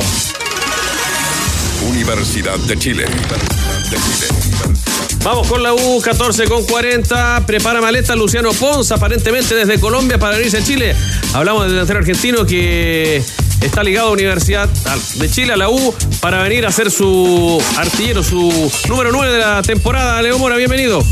Universidad de Chile. De Chile. Vamos con la U 14 con 40. Prepara maleta Luciano Pons, aparentemente desde Colombia para irse a Chile. Hablamos del delantero argentino que está ligado a Universidad de Chile, a la U, para venir a ser su artillero, su número 9 de la temporada. Leo Mora, bienvenido.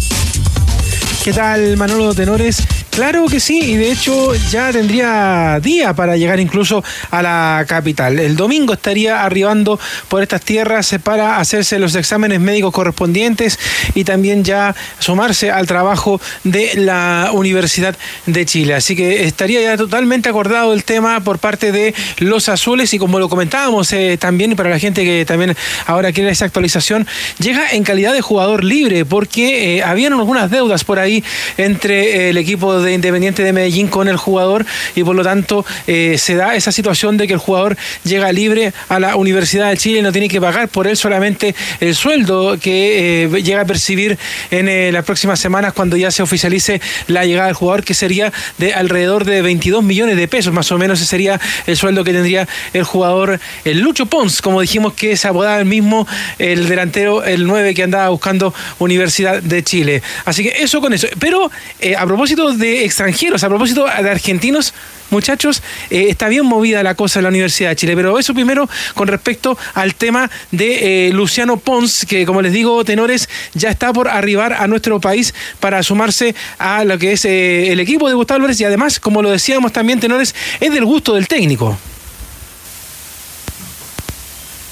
¿Qué tal, Manolo Tenores? Claro que sí, y de hecho ya tendría día para llegar incluso a la capital. El domingo estaría arribando por estas tierras para hacerse los exámenes médicos correspondientes y también ya sumarse al trabajo de la Universidad de Chile. Así que estaría ya totalmente acordado el tema por parte de los azules y como lo comentábamos eh, también para la gente que también ahora quiere esa actualización, llega en calidad de jugador libre porque eh, habían algunas deudas por ahí entre eh, el equipo de Independiente de Medellín con el jugador y por lo tanto eh, se da esa situación de que el jugador llega libre a la Universidad de Chile y no tiene que pagar por él solamente el sueldo que eh, llega a percibir en eh, las próximas semanas cuando ya se oficialice la llegada del jugador, que sería de alrededor de 22 millones de pesos, más o menos ese sería el sueldo que tendría el jugador, el Lucho Pons, como dijimos que se apodaba el mismo, el delantero, el 9 que andaba buscando Universidad de Chile. Así que eso con eso. Pero a propósito de extranjeros, a propósito de argentinos, muchachos, eh, está bien movida la cosa en la Universidad de Chile. Pero eso primero con respecto al tema de eh, Luciano Pons, que como les digo, tenores, ya está por arribar a nuestro país para sumarse a lo que es eh, el equipo de Gustavo Álvarez y además, como lo decíamos también, tenores, es del gusto del técnico.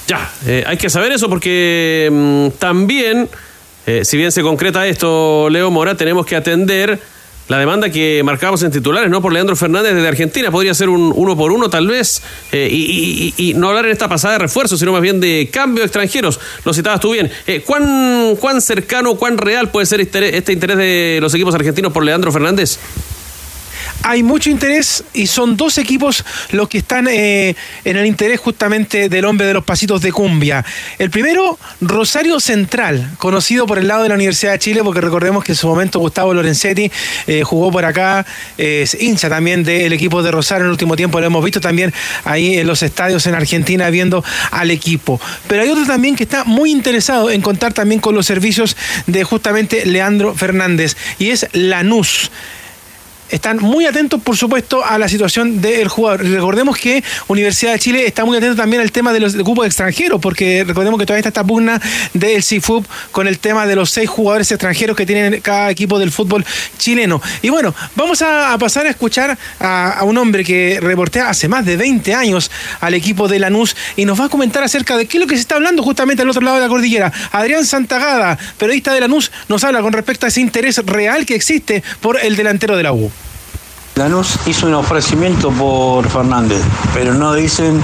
Ya, hay que saber eso porque mm, también, si bien se concreta esto, Leo Mora, tenemos que atender la demanda que marcamos en titulares, ¿no? Por Leandro Fernández desde Argentina. Podría ser un uno por uno, tal vez. eh, y, y- no hablar en esta pasada de refuerzo, sino más bien de cambio de extranjeros. Lo citabas tú bien. Eh, ¿cuán, ¿Cuán cercano, cuán real puede ser este, este interés de los equipos argentinos por Leandro Fernández? Hay mucho interés y son dos equipos los que están eh, en el interés justamente del hombre de los pasitos de cumbia. El primero, Rosario Central, conocido por el lado de la Universidad de Chile, porque recordemos que en su momento Gustavo Lorenzetti eh, jugó por acá, eh, es hincha también del equipo de Rosario en el último tiempo, lo hemos visto también ahí en los estadios en Argentina viendo al equipo. Pero hay otro también que está muy interesado en contar también con los servicios de justamente Leandro Fernández y es Lanús están muy atentos, por supuesto, a la situación del jugador. Recordemos que Universidad de Chile está muy atento también al tema de los cupos extranjeros, porque recordemos que todavía está esta pugna del CIFUB con el tema de los seis jugadores extranjeros que tienen cada equipo del fútbol chileno. Y bueno, vamos a, pasar a escuchar a, a un hombre que reportea hace más de 20 años al equipo de Lanús y nos va a comentar acerca de qué es lo que se está hablando justamente al otro lado de la cordillera. Adrián Santagada, periodista de Lanús, nos habla con respecto a ese interés real que existe por el delantero de la U. Lanús hizo un ofrecimiento por Fernández, pero no dicen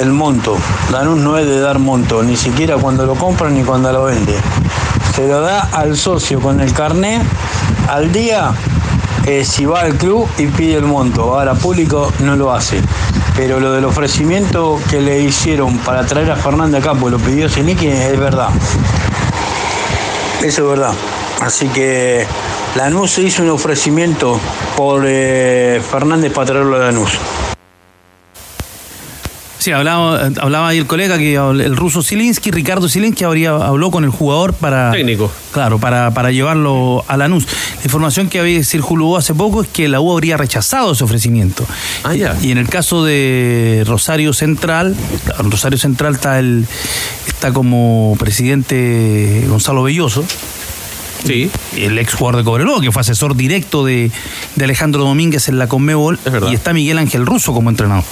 el monto. Lanús no es de dar monto, ni siquiera cuando lo compra ni cuando lo vende. Se lo da al socio con el carné al día eh, si va al club y pide el monto. Ahora público no lo hace. Pero lo del ofrecimiento que le hicieron para traer a Fernández acá, pues lo pidió Zenique, es verdad. Eso es verdad. Así que Lanús se hizo un ofrecimiento por eh, Fernández para traerlo a Lanús. Sí, hablaba, hablaba ahí el colega que el ruso Zielinski, Ricardo Zielinski, habría, habló con el jugador para. Técnico. Claro, para, para llevarlo a Lanús. La información que había circuló hace poco es que la U habría rechazado ese ofrecimiento. Ah, ya. Y en el caso de Rosario Central, en Rosario Central está el está como presidente Gonzalo Belloso. Sí. El ex jugador de Cobreloa, que fue asesor directo de, de Alejandro Domínguez en la Conmebol. Y está Miguel Ángel Russo como entrenador.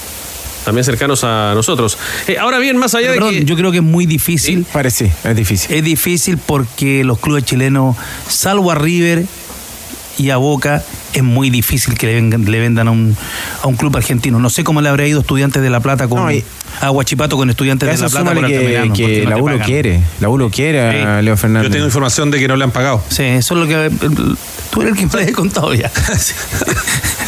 También cercanos a nosotros. Eh, ahora bien, más allá Pero, de perdón, que... yo creo que es muy difícil. Parece, es difícil. Es difícil porque los clubes chilenos, salvo a River y a Boca, es muy difícil que le, vengan- le vendan a un, a un club argentino. No sé cómo le habrá ido Estudiantes de La Plata con. No, y- a Guachipato con Estudiantes de La Plata por que, que la U lo quiere. La U lo quiere a Leo Fernández. Yo tengo información de que no le han pagado. Sí, eso es lo que. Tú eres el que me he contado ya.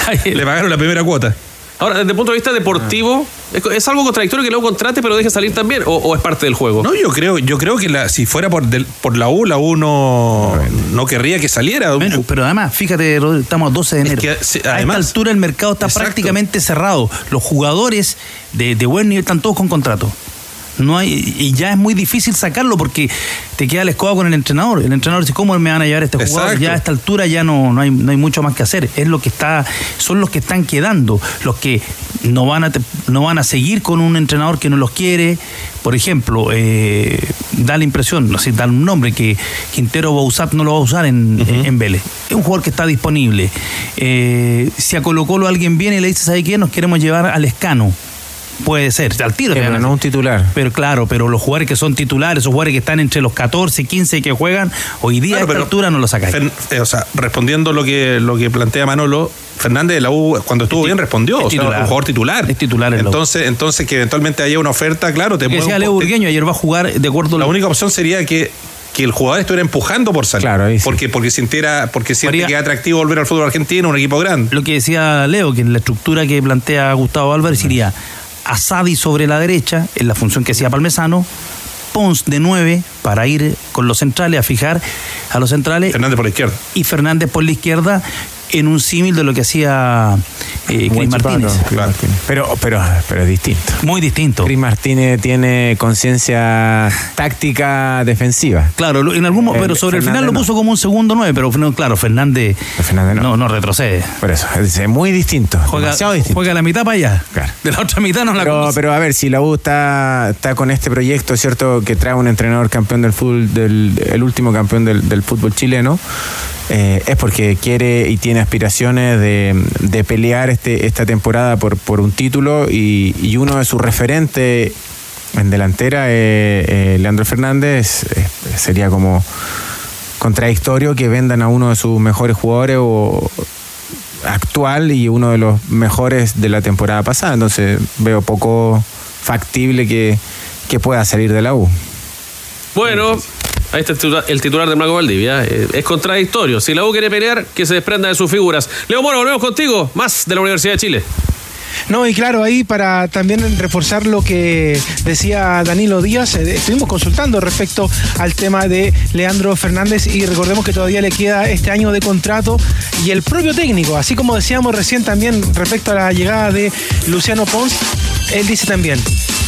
Le pagaron la primera cuota. Ahora, desde el punto de vista deportivo, ¿es, es algo contradictorio que luego contrate pero deje salir también? ¿O, o es parte del juego? No, yo creo, yo creo que la- si fuera por, del- por la U, la U no, no querría que saliera. Bueno, pero además, fíjate, Rodri, estamos a 12 de enero. que, sí, a esta altura el mercado está prácticamente cerrado. Los jugadores de, de buen nivel están todos con contrato. No hay, y ya es muy difícil sacarlo porque te queda la escoba con el entrenador. El entrenador dice, ¿cómo me van a llevar a este jugador? Ya a esta altura ya no, no, hay, no hay mucho más que hacer. Es lo que está, son los que están quedando, los que no van a, no van a seguir con un entrenador que no los quiere. Por ejemplo, eh, da la impresión, no sé, da un nombre que Quintero Bausat no lo va a usar en, en Vélez. Es un jugador que está disponible. Eh, si a Colo Colo alguien viene y le dice, ¿sabe qué? Nos queremos llevar al Escano. Puede ser, al tiro. Pero no un titular. Pero claro, pero los jugadores que son titulares, esos jugadores que están entre los 14, 15 que juegan, hoy día Claro, a esta pero altura no lo sacáis. Eh, o sea, respondiendo lo que, lo que plantea Manolo, Fernández de la U, cuando estuvo bien, respondió. es O sea, titular. un jugador titular. Es titular en entonces, entonces, que eventualmente haya una oferta, claro, te Que mueve decía un Leo Burgueño, ayer va a jugar de acuerdo a La lo- única opción sería que que el jugador estuviera empujando por salir. Claro, ahí sí. Porque, porque sintiera, porque siente María- que es atractivo volver al fútbol argentino, un equipo grande. Lo que decía Leo, que en la estructura que plantea Gustavo Álvarez iría Asadi sobre la derecha, en la función que hacía Palmesano, Pons de 9 para ir con los centrales, a fijar a los centrales. Fernández por la izquierda. Y Fernández por la izquierda en un símil de lo que hacía eh, Cris Martínez. Martínez. Pero, pero, pero es distinto. Muy distinto. Cris Martínez tiene conciencia táctica defensiva. Claro, lo- en algún Eh, pero sobre el final lo no. puso como un segundo 9, pero no, claro, Fernández, no. no, retrocede. Por eso, es muy distinto. Juega, demasiado distinto. juega la mitad para allá. De la otra mitad no la Pero, conoce. pero a ver, si la U está, está con este proyecto, ¿cierto? Que trae un entrenador campeón del fútbol, del, el último campeón del, del fútbol chileno, eh, es porque quiere y tiene aspiraciones de, de pelear este, esta temporada por, por un título y, y uno de sus referentes en delantera, eh, eh, Leandro Fernández, eh, sería como contradictorio que vendan a uno de sus mejores jugadores o actual y uno de los mejores de la temporada pasada. Entonces veo poco factible que, que pueda salir de la U. Bueno, ahí está el titular, de Marco Valdivia. Eh, es contradictorio. Si la U quiere pelear, que se desprenda de sus figuras. Leo Moro, volvemos contigo. Más de la Universidad de Chile. No, y claro, ahí para también reforzar lo que decía Danilo Díaz, eh, estuvimos consultando respecto al tema de Leandro Fernández y recordemos que todavía le queda este año de contrato y el propio técnico, así como decíamos recién también respecto a la llegada de Luciano Pons, él dice también,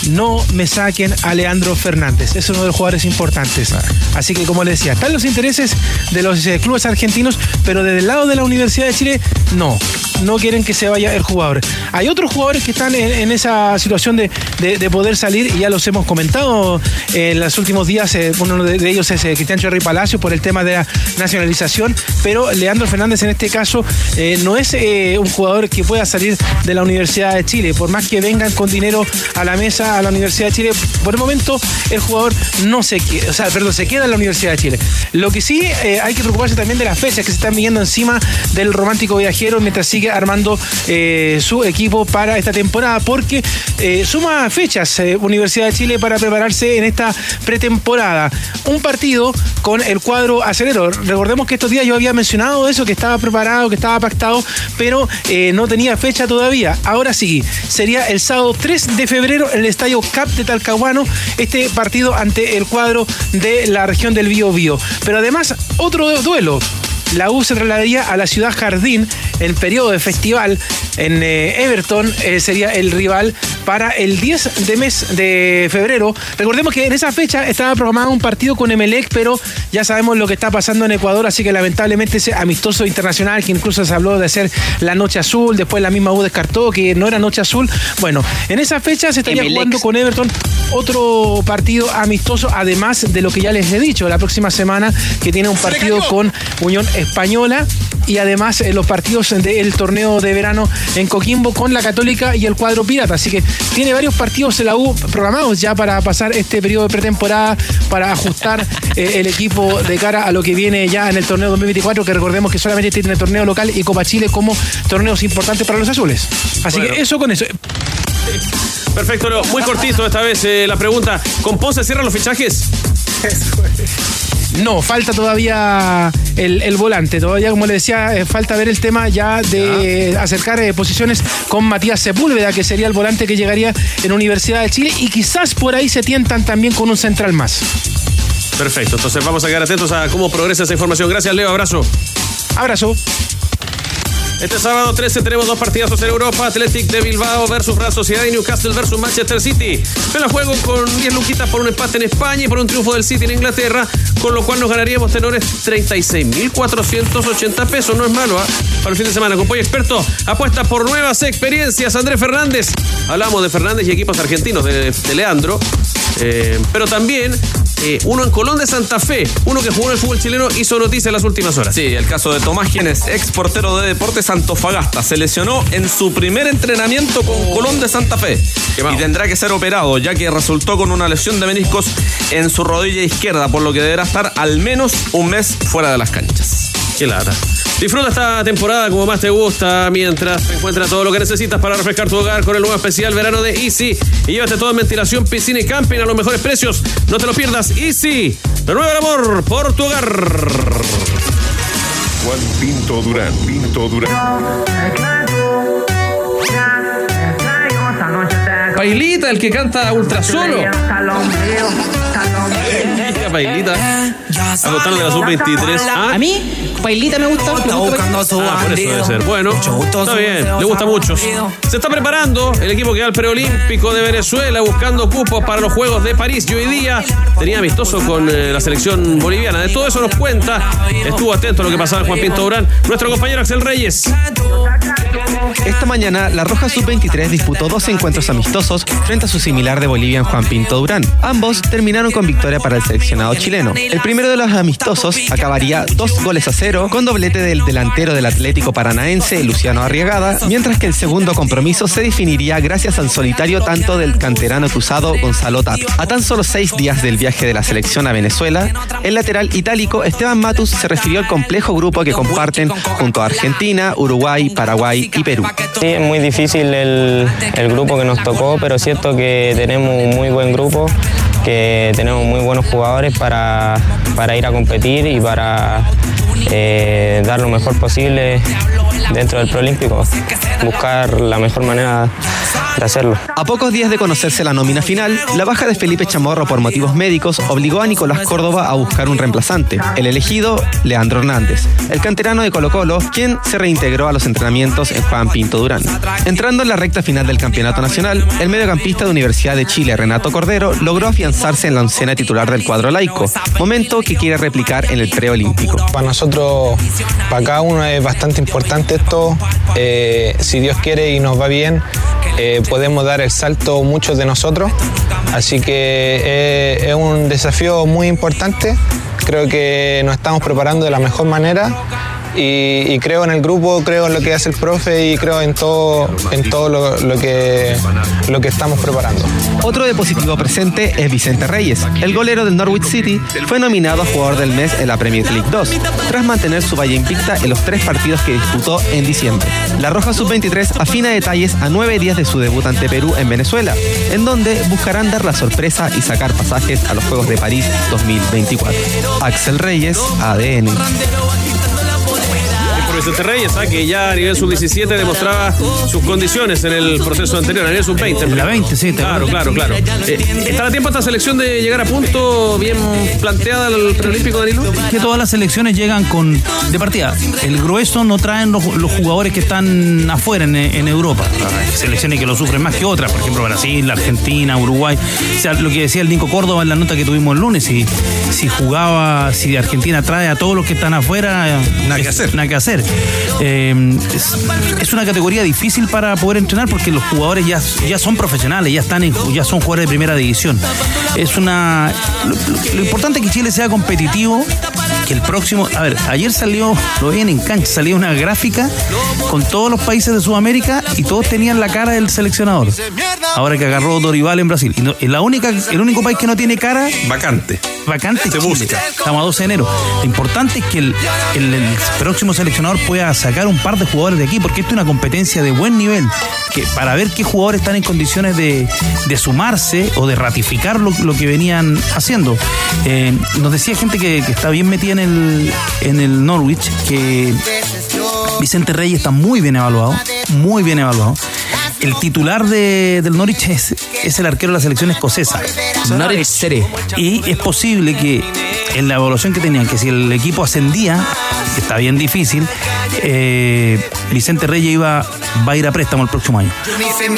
no me saquen a Leandro Fernández, es uno de los jugadores importantes. Así que como le decía, están los intereses de los eh, clubes argentinos, pero desde el lado de la Universidad de Chile, no, no quieren que se vaya el jugador. Hay otros jugadores que están en, en esa situación de, de- de poder salir y ya los hemos comentado en los últimos días. eh, uno de, de ellos es eh, Cristian Cherry Palacio por el tema de la nacionalización, pero Leandro Fernández en este caso eh, no es eh, un jugador que pueda salir de la Universidad de Chile. Por más que vengan con dinero a la mesa a la Universidad de Chile, por el momento el jugador no se queda, o sea, perdón, se queda en la Universidad de Chile. Lo que sí eh, hay que preocuparse también de las fechas que se están viniendo encima del romántico viajero mientras sigue armando eh, su equipo para esta temporada, porque eh, suma fechas Universidad de Chile para prepararse en esta pretemporada. Un partido con el cuadro acelero. Recordemos que estos días yo había mencionado eso, que estaba preparado, que estaba pactado, pero no tenía fecha todavía. Ahora sí, sería el sábado 3 de febrero el CAP de Talcahuano, este partido ante el cuadro de la región del Bío Bío. Pero además, otro duelo. La U se trasladaría a la ciudad Jardín en periodo de festival en eh, Everton eh, sería el rival para el 10 de mes de febrero. Recordemos que en esa fecha estaba programado un partido con Emelec, pero ya sabemos lo que está pasando en Ecuador, así que lamentablemente ese amistoso internacional que incluso se habló de hacer la noche azul, después la misma U descartó que no era noche azul. Bueno, en esa fecha se estaría Emelec. jugando con Everton otro partido amistoso, además de lo que ya les he dicho, la próxima semana que tiene un partido con Unión Española y además eh, los partidos del torneo de verano en Coquimbo con la Católica y el cuadro Pirata. Así que tiene varios partidos en la U programados ya para pasar este periodo de pretemporada, para ajustar eh, el equipo de cara a lo que viene ya en el torneo 2024, que recordemos que solamente tiene torneo local y Copa Chile como torneos importantes para los azules. Así Bueno. que eso con eso. Perfecto, Leo. Muy cortito esta vez eh, la pregunta. ¿Con Ponce cierran los fichajes? No, falta todavía el, el volante. Todavía, como le decía, eh, falta ver el tema ya de acercar eh, posiciones con Matías Sepúlveda, que sería el volante que llegaría en Universidad de Chile. Y quizás por ahí se tientan también con un central más. Perfecto, entonces vamos a quedar atentos a cómo progresa esa información. Gracias, Leo. Abrazo. Abrazo. Este sábado 13 tenemos dos partidazos en Europa. Athletic de Bilbao versus Real Sociedad y Newcastle versus Manchester City. Me juego con 10 luquitas por un empate en España y por un triunfo del City en Inglaterra, con lo cual nos ganaríamos tenores 36.480 pesos. No es malo, ¿ah? Para el fin de semana. Con Pollo Experto, apuesta por nuevas experiencias. Andrés Fernández. Hablamos de Fernández y equipos argentinos, de, de Leandro. Eh, pero también eh, uno en Colón de Santa Fe, uno que jugó en el fútbol chileno, hizo noticia en las últimas horas. Sí, el caso de Tomás Gienes, ex portero de Deportes Antofagasta, se lesionó en su primer entrenamiento con Colón de Santa Fe y tendrá que ser operado ya que resultó con una lesión de meniscos en su rodilla izquierda, por lo que deberá estar al menos un mes fuera de las canchas. Qué lata. Disfruta esta temporada como más te gusta mientras encuentra todo lo que necesitas para refrescar tu hogar con el nuevo especial verano de Easy y llévate todo en ventilación, piscina y camping a los mejores precios. No te lo pierdas. Easy, renueva el amor por tu hogar. Juan Pinto Durán, Pinto Durán. Pailita, el que canta ultra solo. Pailita. Agotando de la sub-23. A mí, Pailita me gusta. me gusta Pailita. Ah, por eso debe ser. Bueno, está bien, le gusta mucho. Se está preparando el equipo que va al preolímpico de Venezuela buscando cupos para los Juegos de París y hoy día tenía amistoso con eh, la selección boliviana. De todo eso nos cuenta. Estuvo atento a lo que pasaba en Juan Pinto Durán. Nuestro compañero Axel Reyes. Esta mañana, la Roja Sub-23 disputó dos encuentros amistosos frente a su similar de Bolivia en Juan Pinto Durán. Ambos terminaron con victoria para el seleccionado chileno. El primero de los amistosos acabaría dos goles a cero con doblete del delantero del Atlético Paranaense, Luciano Arriagada, mientras que el segundo compromiso se definiría gracias al solitario tanto del canterano cruzado Gonzalo Tapia. A tan solo seis días del viaje de la selección a Venezuela, el lateral itálico Esteban Matus se refirió al complejo grupo que comparten junto a Argentina, Uruguay, Paraguay y Perú. Sí, es muy difícil el, el grupo que nos tocó, pero es cierto que tenemos un muy buen grupo, que tenemos muy buenos jugadores para, para ir a competir y para eh, dar lo mejor posible dentro del Proolímpico, buscar la mejor manera de hacerlo. A pocos días de conocerse la nómina final, la baja de Felipe Chamorro por motivos médicos obligó a Nicolás Córdoba a buscar un reemplazante. El elegido, Leandro Hernández, el canterano de Colo Colo, quien se reintegró a los entrenamientos en Juan Pinto Durán. Entrando en la recta final del campeonato nacional, el mediocampista de Universidad de Chile, Renato Cordero, logró afianzarse en la oncena titular del cuadro laico, momento que quiere replicar en el preolímpico. Para nosotros, para cada uno es bastante importante esto. Eh, si Dios quiere y nos va bien, eh, podemos dar el salto muchos de nosotros. Así que eh, es un desafío muy importante. Creo que nos estamos preparando de la mejor manera. Y, creo en el grupo, creo en lo que hace el profe y creo en todo, en todo lo, que, lo que estamos preparando. Otro de positivo presente es Vicente Reyes. El golero del Norwich City fue nominado a jugador del mes en la Premier League 2, tras mantener su valla invicta en los tres partidos que disputó en diciembre. La Roja Sub-23 afina detalles a nueve días de su debut ante Perú en Venezuela, en donde buscarán dar la sorpresa y sacar pasajes a los Juegos de París 2024. Axel Reyes, ADN. Por Vicente Reyes, ¿ah? que ya a nivel sub-17 demostraba sus condiciones en el proceso anterior, a nivel sub-20. En la 20, sí. te Claro, claro, claro. Eh, ¿Estará a tiempo esta selección de llegar a punto bien planteada al preolímpico, Danilo? que todas las selecciones llegan con de partida. El grueso no traen los, los jugadores que están afuera en, en Europa. Hay selecciones que lo sufren más que otras, por ejemplo Brasil, Argentina, Uruguay. O sea, lo que decía el Nico Córdoba en la nota que tuvimos el lunes, si, si jugaba, si Argentina trae a todos los que están afuera, nada que hacer. Nada que hacer. Eh, es, es una categoría difícil para poder entrenar porque los jugadores ya, ya son profesionales, ya están en- ya son jugadores de primera división. Es una lo, lo- importante es que Chile sea competitivo, que el próximo, a ver, ayer salió, lo ven en cancha, salió una gráfica con todos los países de Sudamérica y todos tenían la cara del seleccionador. Ahora que agarró Dorival en Brasil. Y no- y la única, el único país que no tiene cara Vacante. vacante se busca. Estamos a 12 de enero. Lo importante es que el, el- el próximo seleccionador pueda sacar un par de jugadores de aquí, porque esto es una competencia de buen nivel. Que para ver qué jugadores están en condiciones de, de sumarse o de ratificar lo, lo que venían haciendo. Eh, nos decía gente que, que está bien metida en el, en el Norwich que Vicente Reyes está muy bien evaluado, muy bien evaluado. El titular de- del Norwich es, es el arquero de la selección escocesa. Norwich City. Y es posible que en la evaluación que tenían, que si el equipo ascendía, está bien difícil, eh, Vicente Reyes iba, va a ir a préstamo el próximo año.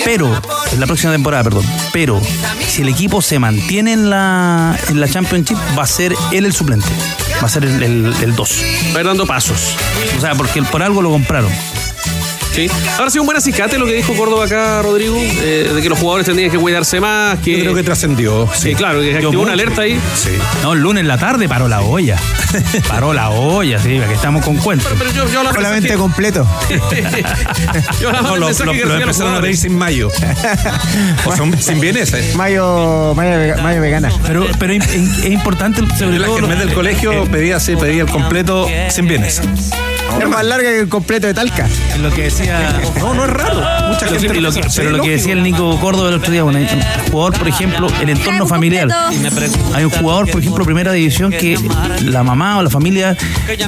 Pero, en la próxima temporada, perdón. Pero, si el equipo se mantiene en la, en la Championship, va a ser él el suplente. Va a ser el 2. Va a pasos. O sea, porque por algo lo compraron. Sí. Ahora sí, un buen acicate lo que dijo Córdoba acá, Rodrigo, eh, de que los jugadores tendrían que cuidarse más. Que... Yo creo que trascendió. Sí, claro, que activó una alerta ahí. Sí. No, el lunes en la tarde paró la olla. paró la olla, sí, que estamos con cuentos. Pero yo, yo la Solamente completo. yo la No, lo, lo- que lo empezaron a pedir sin mayo. o son sin bienes, ¿eh? Mayo, mayo, vega- mayo vegana. Pero, pero es, importante, sobre La todo. Germán del colegio pedía, sí, pedía el completo sin bienes. Es más larga que el completo de Talca. Es lo que decía. No, no es raro. Mucha gente lo que- piensa, pero lo que decía el Nico Córdoba el otro día, un jugador, por ejemplo, el entorno familiar. Hay un jugador, por ejemplo, primera división que la mamá o la familia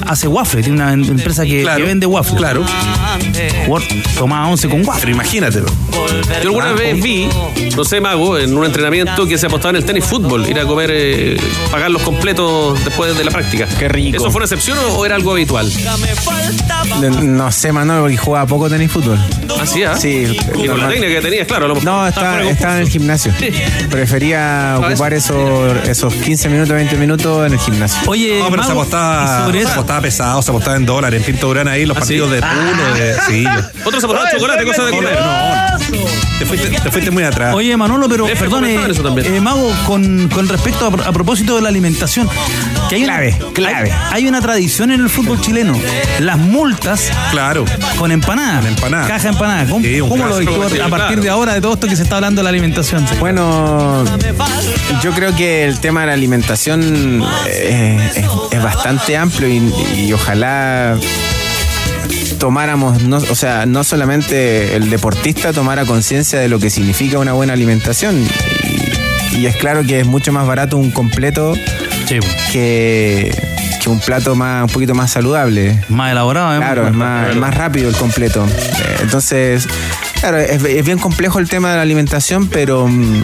hace waffle, tiene una em- empresa que, Claro, que vende waffle. claro. Jugador tomaba once con waffle. Pero imagínate. Yo alguna vez vi, no sé, Mago, en un entrenamiento que se apostaba en el tenis fútbol, ir a comer, eh, pagar los completos después de la práctica. Qué rico. ¿Eso fue una excepción o era algo habitual? No sé, Manuel, porque jugaba poco tenis fútbol. ¿Así, ah? Sí. Y con la no- técnica que tenías, claro. lo- No, estaba estaba, en el gimnasio. Prefería Ah, ocupar esos, esos 15 minutos, 20 minutos en el gimnasio. Oye, No, pero se Mago, apostaba, se apostaba pesado, se apostaba en dólares, en Pinto Durán ahí, los ¿Ah, partidos sí? de Puno, de. Sí. Otros se apostaban chocolate, cosas de comer. No, te fuiste, te fuiste muy atrás. Oye, Manolo, pero comentaban eso también. eh, Mago, con, con respecto a, a propósito de la alimentación, que hay una- Clave, clave. Hay, hay una tradición en el fútbol chileno, las multas Claro. con empanada, Con empanada. caja empanada. ¿Cómo, Sí, un cómo lo ves a partir claro. de ahora de todo esto que se está hablando de la alimentación? Bueno, yo creo que el tema de la alimentación eh, es, es bastante amplio y, y ojalá tomáramos, no, o sea, no solamente el deportista tomara conciencia de lo que significa una buena alimentación. Y, y es claro que es mucho más barato un completo Sí, que, que un plato más, un poquito más saludable. más elaborado. ¿eh? Claro, es más, más rápido el completo. Eh, Entonces, claro, es, es bien complejo el tema de la alimentación, pero, mm,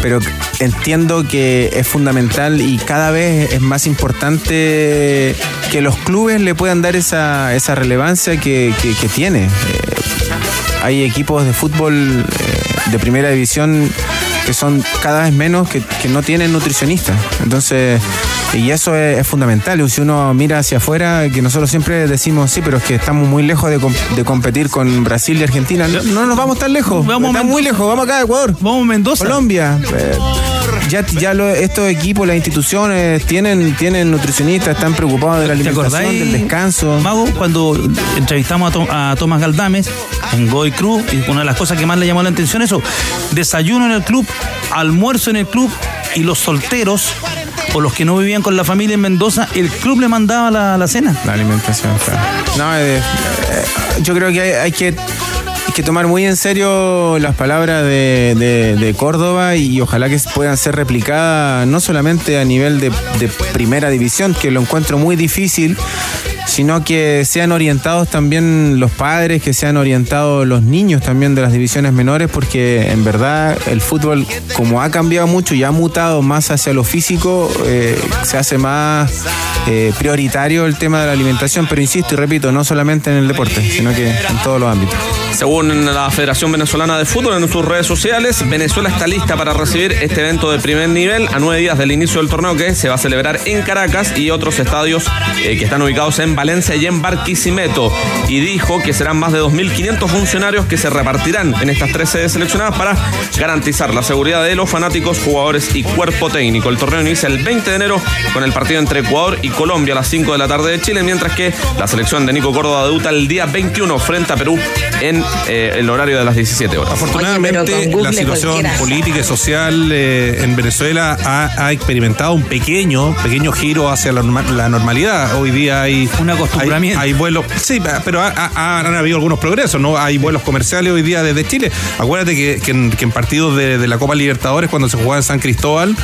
pero entiendo que es fundamental y cada vez es más importante que los clubes le puedan dar esa, esa relevancia que, que- tiene. Eh, hay equipos de fútbol eh, de primera división que son cada vez menos que, que no tienen nutricionistas. Entonces, y eso es, es fundamental. Si uno mira hacia afuera, que nosotros siempre decimos, sí, pero es que estamos muy lejos de, com- de competir con Brasil y Argentina. No, no nos vamos tan lejos. Vamos estamos muy lejos. Vamos acá a Ecuador. Vamos a Mendoza. Colombia. Eh, ya ya lo- estos equipos, las instituciones tienen, tienen nutricionistas, están preocupados de la ¿Te alimentación, del descanso. Mago, cuando entrevistamos a, Tom- a Tomás Galdames en Goy Cruz, y una de las cosas que más le llamó la atención eso, desayuno en el club, almuerzo en el club y los solteros o los que no vivían con la familia en Mendoza, el club le mandaba la, la cena. La alimentación, claro. No, eh, eh, yo creo que hay, hay que hay que tomar muy en serio las palabras de, de- de Córdoba y ojalá que puedan ser replicadas no solamente a nivel de, de primera división, que lo encuentro muy difícil, sino que sean orientados también los padres, que sean orientados los niños también de las divisiones menores, porque en verdad el fútbol, como ha cambiado mucho y ha mutado más hacia lo físico, eh, se hace más eh, prioritario el tema de la alimentación, pero insisto y repito, no solamente en el deporte, sino que en todos los ámbitos. Según la Federación Venezolana de Fútbol en sus redes sociales, Venezuela está lista para recibir este evento de primer nivel a nueve días del inicio del torneo que se va a celebrar en Caracas y otros estadios eh, que están ubicados en Valencia y en Barquisimeto. Y dijo que serán más de 2.500 funcionarios que se repartirán en estas tres sedes seleccionadas para garantizar la seguridad de los fanáticos, jugadores y cuerpo técnico. El torneo inicia el 20 de enero con el partido entre Ecuador y Colombia a las 5 de la tarde de Chile, mientras que la selección de Nico Córdoba debuta el día 21 frente a Perú en eh, el horario de las 17 horas. Afortunadamente, la situación política y social eh, en Venezuela ha, ha experimentado un pequeño, pequeño giro hacia la, norma- la normalidad. Hoy día hay un acostumbramiento. Hay, hay vuelos, sí, pero ha- ha- han habido algunos progresos, ¿no? Hay vuelos comerciales hoy día desde Chile. Acuérdate que, que en, que en partidos de, de la Copa Libertadores, cuando se jugaba en San Cristóbal,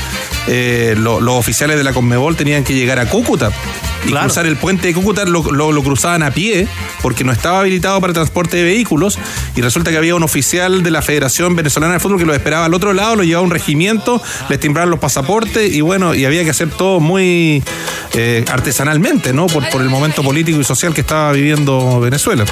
eh, lo- los oficiales de la Conmebol tenían que llegar a Cúcuta. Y cruzar el puente de Cúcuta lo, lo- lo cruzaban a pie porque no estaba habilitado para transporte de vehículos y resulta que había un oficial de la Federación Venezolana de Fútbol que lo esperaba al otro lado, lo llevaba a un regimiento, les timbraron los pasaportes y bueno, y había que hacer todo muy eh, artesanalmente, ¿no? Por, por el momento político y social que estaba viviendo Venezuela.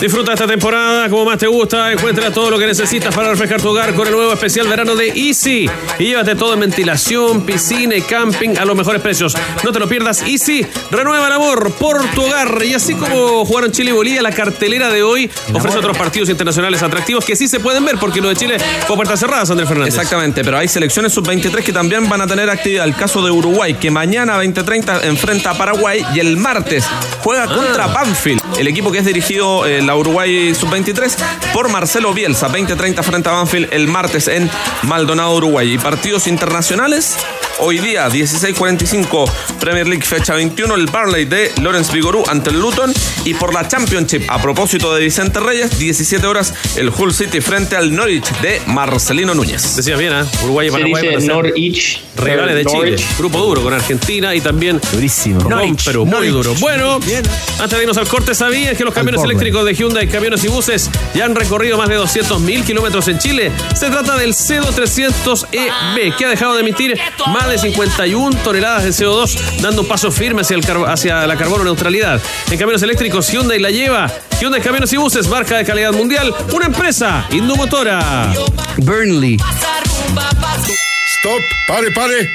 Disfruta esta temporada como más te gusta. Encuentra todo lo que necesitas para refrescar tu hogar con el nuevo especial verano de Easy. Y llévate todo en ventilación, piscina y camping a los mejores precios. No te lo pierdas. Easy renueva el amor por tu hogar. Y así como jugaron Chile y Bolivia, la cartelera de hoy ofrece otros partidos internacionales atractivos que sí se pueden ver porque lo de Chile fue puertas cerradas, Andrés Fernández. Exactamente, pero hay selecciones sub-23 que también van a tener actividad. El caso de Uruguay, que mañana 20-30 enfrenta a Paraguay y el martes juega contra Banfield, el equipo que es dirigido eh, la Uruguay sub-23 por Marcelo Bielsa. 20-30 frente a Banfield el martes en Maldonado, Uruguay. Y partidos internacionales, Hoy día, 16.45, Premier League fecha 21, el Barley de Lawrence Vigorú ante el Luton. Y por la Championship, a propósito de Vicente Reyes, 17 horas, el Hull City frente al Norwich de Marcelino Núñez. Decías bien, ¿eh? Uruguay y Se Paraguay. dice Norwich. Rivales de Chile. Norwich. Grupo duro con Argentina y también. Durísimo. No, pero muy Norwich. duro. Bueno, antes de irnos al corte, ¿sabías que los camiones eléctricos de Hyundai, camiones y buses ya han recorrido más de 200.000 kilómetros en Chile? Se trata del CEDO 300EB, que ha dejado de emitir más de 51 toneladas de CO2, dando un paso firme hacia, el hacia la carbono neutralidad. En camiones eléctricos, Hyundai la lleva. Hyundai Camiones y Buses, marca de calidad mundial, una empresa indumotora. Burnley. Stop, pare, pare.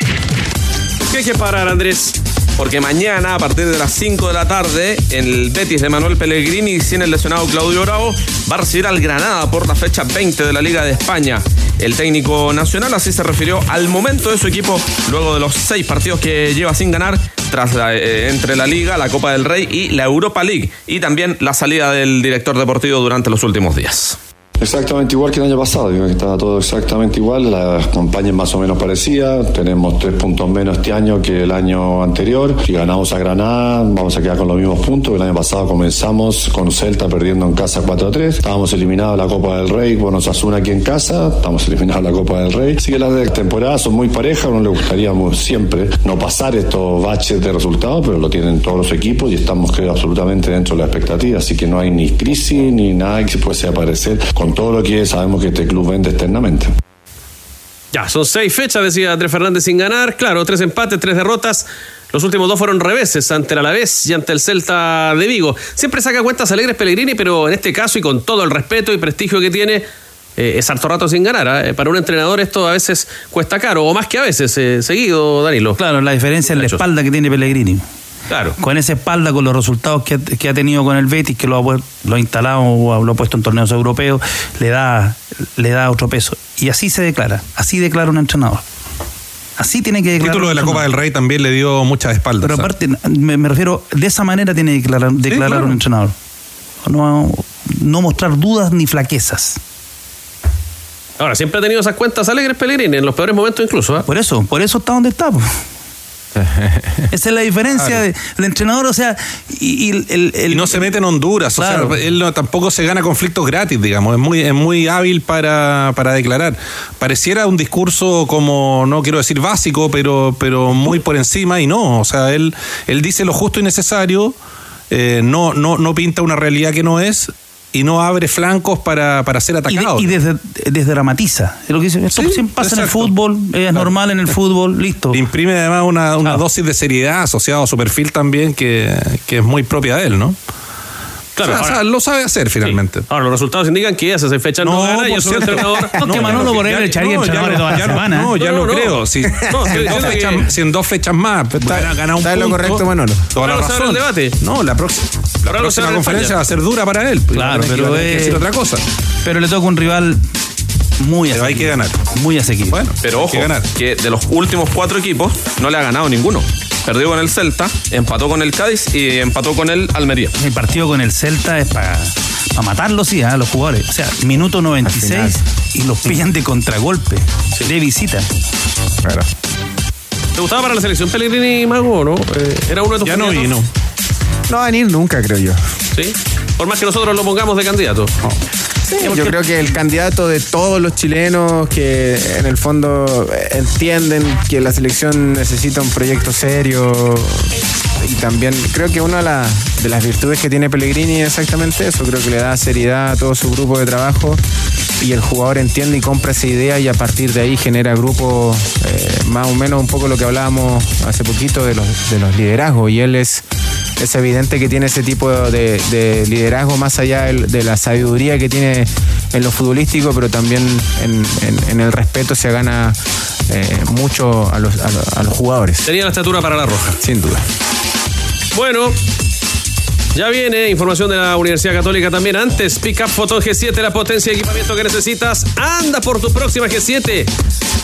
¿Qué hay que parar, Andrés? Porque mañana, a partir de las 5 de la tarde, el Betis de Manuel Pellegrini sin el lesionado Claudio Bravo, va a recibir al Granada por la fecha 20 de la Liga de España. El técnico nacional así se refirió al momento de su equipo luego de los seis partidos que lleva sin ganar tras eh, entre la Liga, la Copa del Rey y la Europa League y también la salida del director deportivo durante los últimos días. Exactamente igual que el año pasado, digo que estaba todo exactamente igual, la campaña es más o menos parecida, tenemos tres puntos menos este año que el año anterior, si ganamos a Granada vamos a quedar con los mismos puntos, el año pasado comenzamos con Celta perdiendo en casa 4-3, estábamos eliminados de la Copa del Rey con Osasuna aquí en casa, estamos eliminados de la Copa del Rey, así que las de temporada son muy parejas, a uno le gustaría siempre no pasar estos baches de resultados, pero lo tienen todos los equipos y estamos creo absolutamente dentro de la expectativa, así que no hay ni crisis ni nada que se pueda aparecer con todo lo que sabemos que este club vende externamente. Ya, son seis fechas, decía Andrés Fernández sin ganar. Claro, tres empates, tres derrotas. Los últimos dos fueron reveses ante el Alavés y ante el Celta de Vigo. Siempre saca cuentas alegres Pellegrini, pero en este caso y con todo el respeto y prestigio que tiene, eh, es harto rato sin ganar. ¿eh? Para un entrenador esto a veces cuesta caro, o más que a veces, eh, seguido, Danilo. Claro, la diferencia es la espalda que tiene Pellegrini. Claro. Con esa espalda, con los resultados que, ha- que ha tenido con el Betis, que lo ha, lo ha instalado o lo ha puesto en torneos europeos, le da, le da otro peso. Y así se declara, así declara un entrenador. Así tiene que El declarar. título un de la Copa del Rey también le dio muchas espaldas. Pero aparte, me, me refiero, de esa manera tiene que declarar, declarar claro. un entrenador. No, no mostrar dudas ni flaquezas. Ahora, siempre ha tenido esas cuentas alegres Pellegrini, en los peores momentos incluso. ¿eh? Por eso, por eso está donde está. Esa es la diferencia Claro. de- del entrenador, o sea, y, y el, el- Y no se mete en Honduras, Claro. o sea, él no- tampoco se gana conflictos gratis, digamos, es muy, es muy hábil para, para declarar. Pareciera un discurso como, no quiero decir básico, pero, pero muy por encima y no, o sea, él, él dice lo justo y necesario, eh, no, no, no pinta una realidad que no es y no abre flancos para, para ser y, de- atacado. y desde- desdramatiza. Es lo que dice, esto Sí, siempre pasa en el fútbol, es normal en el fútbol, listo. Imprime además una, una dosis de seriedad asociada a su perfil también que, que es muy propia de él, ¿no? Claro, O sea, ahora- o sea, lo sabe hacer finalmente. Ahora, los resultados indican que esas seis fechas no, No, gana y es un entrenador. No, que Manolo le echaría entrenadores no- toda la ya no- semana. No, ya No, creo. Si, en, dos fechas, más gana un está lo correcto, Manolo. Toda la se razón. el debate. No, la, próxima la se próxima conferencia España. va a ser dura para él. Claro, tener que- pero es- decir otra cosa. Pero le toca un rival muy Pero hay que asequible. ganar. Muy asequible. Bueno, Pero ojo, que ganar. que de los últimos cuatro equipos no le ha ganado ninguno. Perdió con el Celta, empató con el Cádiz y empató con el Almería. El partido con el Celta es para matarlos, sí, a los jugadores. O sea, minuto 96 y los pillan de contragolpe, de visita. Claro. ¿Te gustaba para la selección Pellegrini Mago, no? Eh, era uno de tus Ya no vino. No va a venir nunca, creo yo. Sí. Por más que nosotros lo pongamos de candidato. Yo creo que el candidato de todos los chilenos que en el fondo entienden que la selección necesita un proyecto serio y también creo que una de, la- de las virtudes que tiene Pellegrini es exactamente eso, creo que le da seriedad a todo su grupo de trabajo y el jugador entiende y compra esa idea y a partir de ahí genera grupos eh, más o menos un poco lo que hablábamos hace poquito de los, de los liderazgos. Y él es es evidente que tiene ese tipo de, de liderazgo más allá de la sabiduría que tiene en lo futbolístico, pero también en, en- en el respeto se gana eh, mucho a los, a los- a los jugadores. Tenía la estatura para la roja. Sin duda. Bueno, ya viene información de la Universidad Católica también. Antes, Pick Up Photon G7, la potencia de equipamiento que necesitas. Anda por tu próxima G7.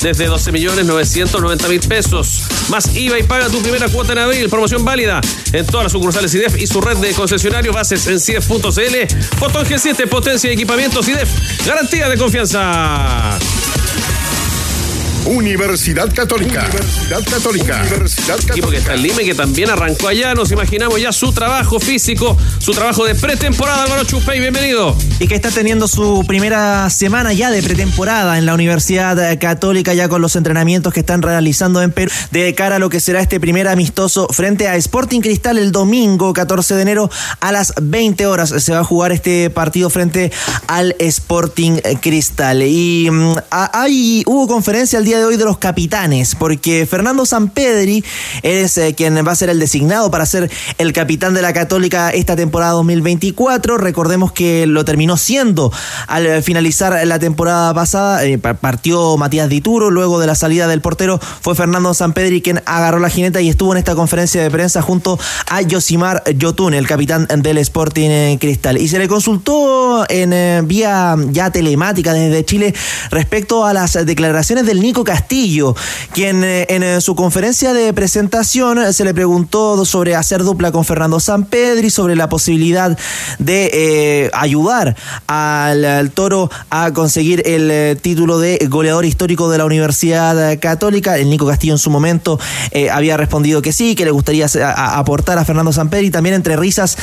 Desde 12 millones 990 mil pesos. Más IVA y paga tu primera cuota en abril. Promoción válida en todas las sucursales IDEF y su red de concesionarios. Bases en CIDEF.cl. Photon G7, potencia de equipamiento IDEF. Garantía de confianza. Universidad Católica. Universidad Católica. Universidad Equipo que está en Lima y que también arrancó allá. Nos imaginamos ya su trabajo físico, su trabajo de pretemporada. Álvaro Chupey, bienvenido. Y que está teniendo su primera semana ya de pretemporada en la Universidad Católica, ya con los entrenamientos que están realizando en Perú, de cara a lo que será este primer amistoso frente a Sporting Cristal el domingo 14 de enero a las 20 horas. Se va a jugar este partido frente al Sporting Cristal. Y mm, hay, hubo conferencia el día de hoy de los capitanes, porque Fernando Sampedri es eh, quien va a ser el designado para ser el capitán de la Católica esta temporada 2024. Recordemos que lo terminó siendo al finalizar la temporada pasada. eh, pa- partió Matías Dituro, luego de la salida del portero fue Fernando Sampedri quien agarró la jineta y estuvo en esta conferencia de prensa junto a Yosimar Yotun, el capitán del Sporting eh, Cristal. Y se le consultó en eh, vía ya telemática desde Chile respecto a las declaraciones del Nico Castillo, quien eh, en eh, su conferencia de presentación eh, se le preguntó sobre hacer dupla con Fernando Sampedri, sobre la posibilidad de ayudar al, Toro a conseguir el título de goleador histórico de la Universidad Católica. El Nico Castillo en su momento había respondido que sí, que le gustaría a- a- aportar a Fernando Sampedri, también entre risas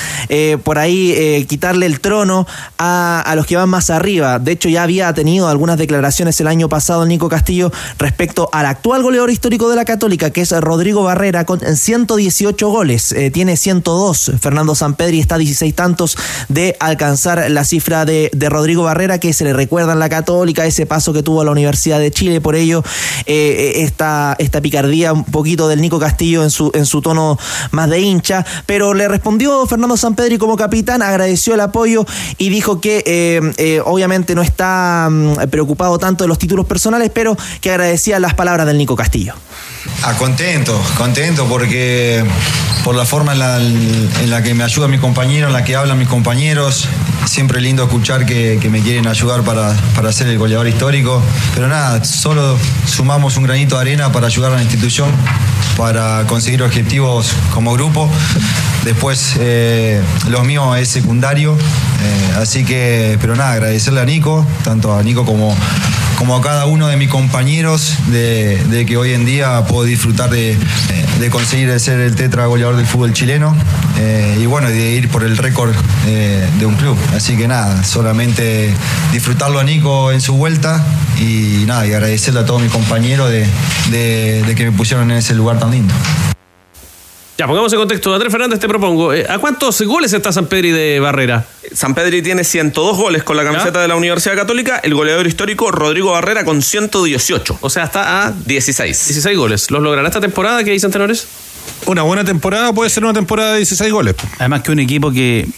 por ahí quitarle el trono a, a los que van más arriba. De hecho, ya había tenido algunas declaraciones el año pasado el Nico Castillo respecto al actual goleador histórico de la Católica, que es Rodrigo Barrera, con 118 goles. Eh, tiene 102. Fernando Sampedri está a 16 tantos de alcanzar la cifra de, de Rodrigo Barrera, que se le recuerda en la Católica, ese paso que tuvo a la Universidad de Chile. Por ello, eh, esta, esta picardía un poquito del Nico Castillo en su, en su tono más de hincha. Pero le respondió Fernando Sampedri como capitán, agradeció el apoyo y dijo que eh, eh, obviamente no está mm, preocupado tanto de los títulos personales, pero que agradecía las palabras del Nico Castillo. Ah, contento, contento porque por la forma en la, que me ayuda mi compañero, en la que hablan mis compañeros, siempre lindo escuchar que, que me quieren ayudar para, para ser el goleador histórico. Pero nada, solo sumamos un granito de arena para ayudar a la institución, para conseguir objetivos como grupo. Después eh, lo mío es secundario, eh, así que, pero nada, agradecerle a Nico, tanto a Nico como, como a cada uno de mis compañeros, de, que hoy en día puedo disfrutar de, de conseguir ser el tetra goleador del fútbol chileno eh, y bueno, de ir por el récord eh, de un club. Así que nada, solamente disfrutarlo a Nico en su vuelta y nada, y agradecerle a todos mis compañeros de que me pusieron en ese lugar tan lindo. Ya, pongamos en contexto. Andrés Fernández, te propongo. eh, ¿A cuántos goles está San Pedri de Barrera? San Pedri tiene 102 goles con la camiseta de la Universidad Católica. El goleador histórico Rodrigo Barrera con 118. O sea, está a 16. 16 goles. ¿Los logrará esta temporada? ¿Qué dicen tenores? Una buena temporada puede ser una temporada de 16 goles. Además que un equipo que,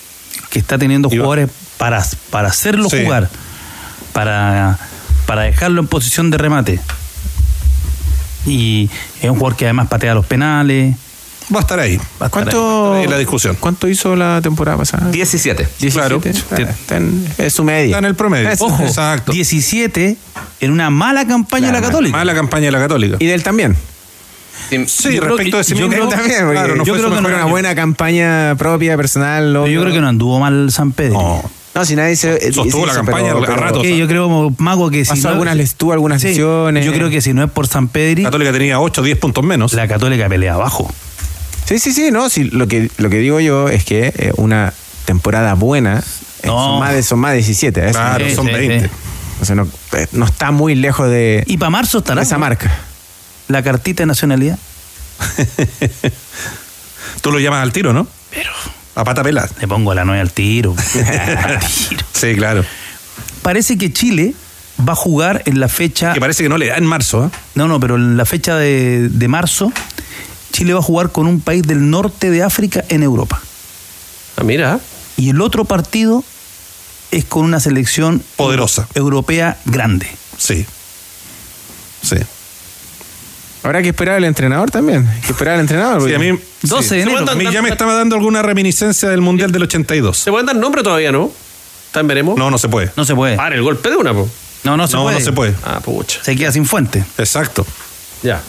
que está teniendo jugadores para, para hacerlo Sí. jugar, para, para dejarlo en posición de remate. Y es un jugador que además patea los penales. Va a estar ahí. ¿Cuánto, la discusión. ¿Cuánto hizo la temporada pasada? 17. 17. Está en- es su media. Está en el promedio. Ojo, Exacto. 17 en una mala campaña de la Católica. Mala campaña de la Católica. Y de él también. Sí, Yo creo respecto que- a ese yo mismo- creo- también, Claro, no yo fue su creo que mejor no una buena campaña propia, personal. Pero yo creo que no anduvo mal San Pedro. No, si nadie se. Sostuvo la campaña a ratos. Que yo creo, Mago, que si Pasó no- algunas, les tuvo algunas Sí, lesiones. Yo creo que si no es por San Pedri, Católica tenía 8 o 10 puntos menos. la Católica pelea abajo. Sí, sí, sí, no, sí, lo que, lo que digo yo es que eh, una temporada buena eh, No. son, más de, son más de 17. ¿eh? Claro, Sí, son sí, 20. sí. O sea, no, no está muy lejos de, Y para marzo estará esa marca. la cartita de nacionalidad. Tú lo llamas al tiro, ¿no? Pero A pata pelada. le pongo la nueve al tiro. Al tiro. Sí, claro. Parece que Chile va a jugar en la fecha. Que parece que no le da en marzo. ¿eh? No, no, pero en la fecha de, de marzo, Chile va a jugar con un país del norte de África en Europa. Ah, mira. Y el otro partido es con una selección Poderosa. europea grande. Sí. Sí. Habrá que esperar al entrenador también. Hay que esperar al entrenador. Sí, a mí, 12 sí. de enero. A mí ya me estaba dando alguna reminiscencia del Mundial del 82. ¿Se pueden dar nombre todavía, no? ¿Están veremos? No, no se puede. No se puede. Para el golpe de una, po. No, no se no, puede. no se puede. Ah, pucha. Se queda sin fuente. Exacto. Ya.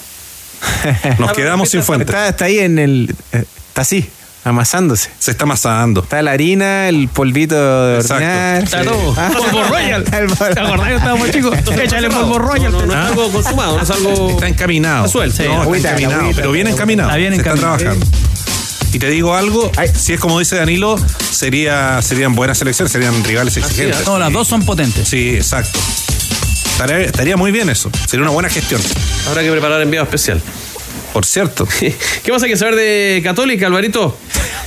Nos quedamos sin fuente. Está, está ahí en el. eh, Está así. Amasándose. Se está amasando. Está la harina, el polvito de Exacto. hornear. Está todo. Ah. Polvo Royal. ¿Te El polvo- acordás que estábamos chicos? Échale polvo Royal. No, no es ¿Ah? algo consumado, no es algo. Está encaminado. Está suelto. No, está Agüita, encaminado, agüita, pero bien encaminado. Está bien Se encaminado. trabajando. Y te digo algo, si es como dice Danilo, sería, serían buenas selecciones, serían rivales exigentes. No, las dos son potentes. Sí, exacto. Estaría, muy bien eso. Sería una buena gestión. Habrá que preparar enviado especial. Por cierto. ¿Qué más hay que saber de Católica, Alvarito?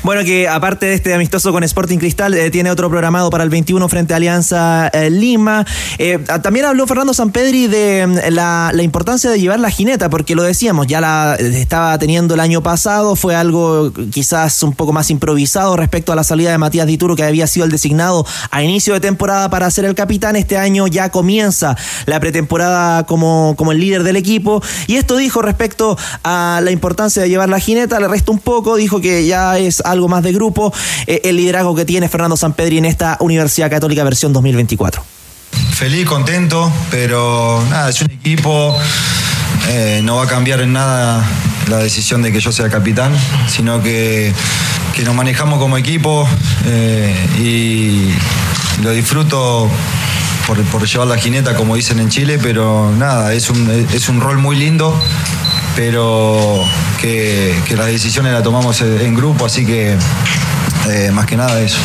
Bueno, que aparte de este amistoso con Sporting Cristal, eh, tiene otro programado para el 21 frente a Alianza eh, Lima. Eh, también habló Fernando Sampedri de mm, la, la importancia de llevar la jineta, porque lo decíamos, ya la estaba teniendo el año pasado, fue algo quizás un poco más improvisado respecto a la salida de Matías Dituro, que había sido el designado a inicio de temporada para ser el capitán. Este año ya comienza la pretemporada como, como el líder del equipo. Y esto dijo respecto a la importancia de llevar la jineta, le resta un poco, dijo que ya es algo más de grupo, eh, el liderazgo que tiene Fernando Sampedri en esta Universidad Católica versión 2024. Feliz, contento, pero nada, es un equipo, eh, no va a cambiar en nada la decisión de que yo sea capitán, sino que, que nos manejamos como equipo eh, y lo disfruto por, por llevar la jineta, como dicen en Chile, pero nada, es un, es un rol muy lindo, pero que, que las decisiones las tomamos en grupo, así que eh, más que nada eso.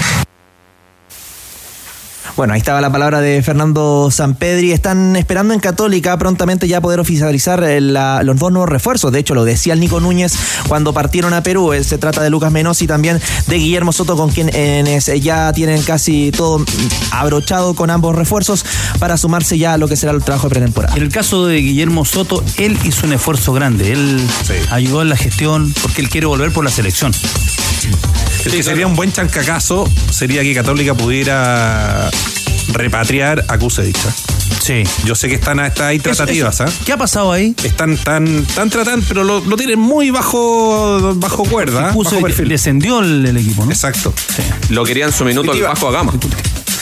Bueno, ahí estaba la palabra de Fernando Sampedri. Están esperando en Católica prontamente ya poder oficializar eh, la- los dos nuevos refuerzos. De hecho, lo decía el Nico Núñez cuando partieron a Perú. Eh, Se trata de Lucas Menos y también de Guillermo Soto, con quienes eh, ya tienen casi todo mm, abrochado con ambos refuerzos para sumarse ya a lo que será el trabajo de pretemporada. En el caso de Guillermo Soto, él hizo un esfuerzo grande. Él ayudó en la gestión porque él quiere volver por la selección. El que sería un buen chancacazo sería que Católica pudiera repatriar a Kusevich. ¿eh? Sí. Yo sé que están está ahí tratativas, ¿ah? ¿Qué ha pasado ahí? Están tan, tan tratando, pero lo, lo tienen muy bajo, bajo cuerda, ¿ah? Puso bajo perfil. descendió el, el equipo, ¿no? Exacto. Lo querían su minuto el bajo a gama.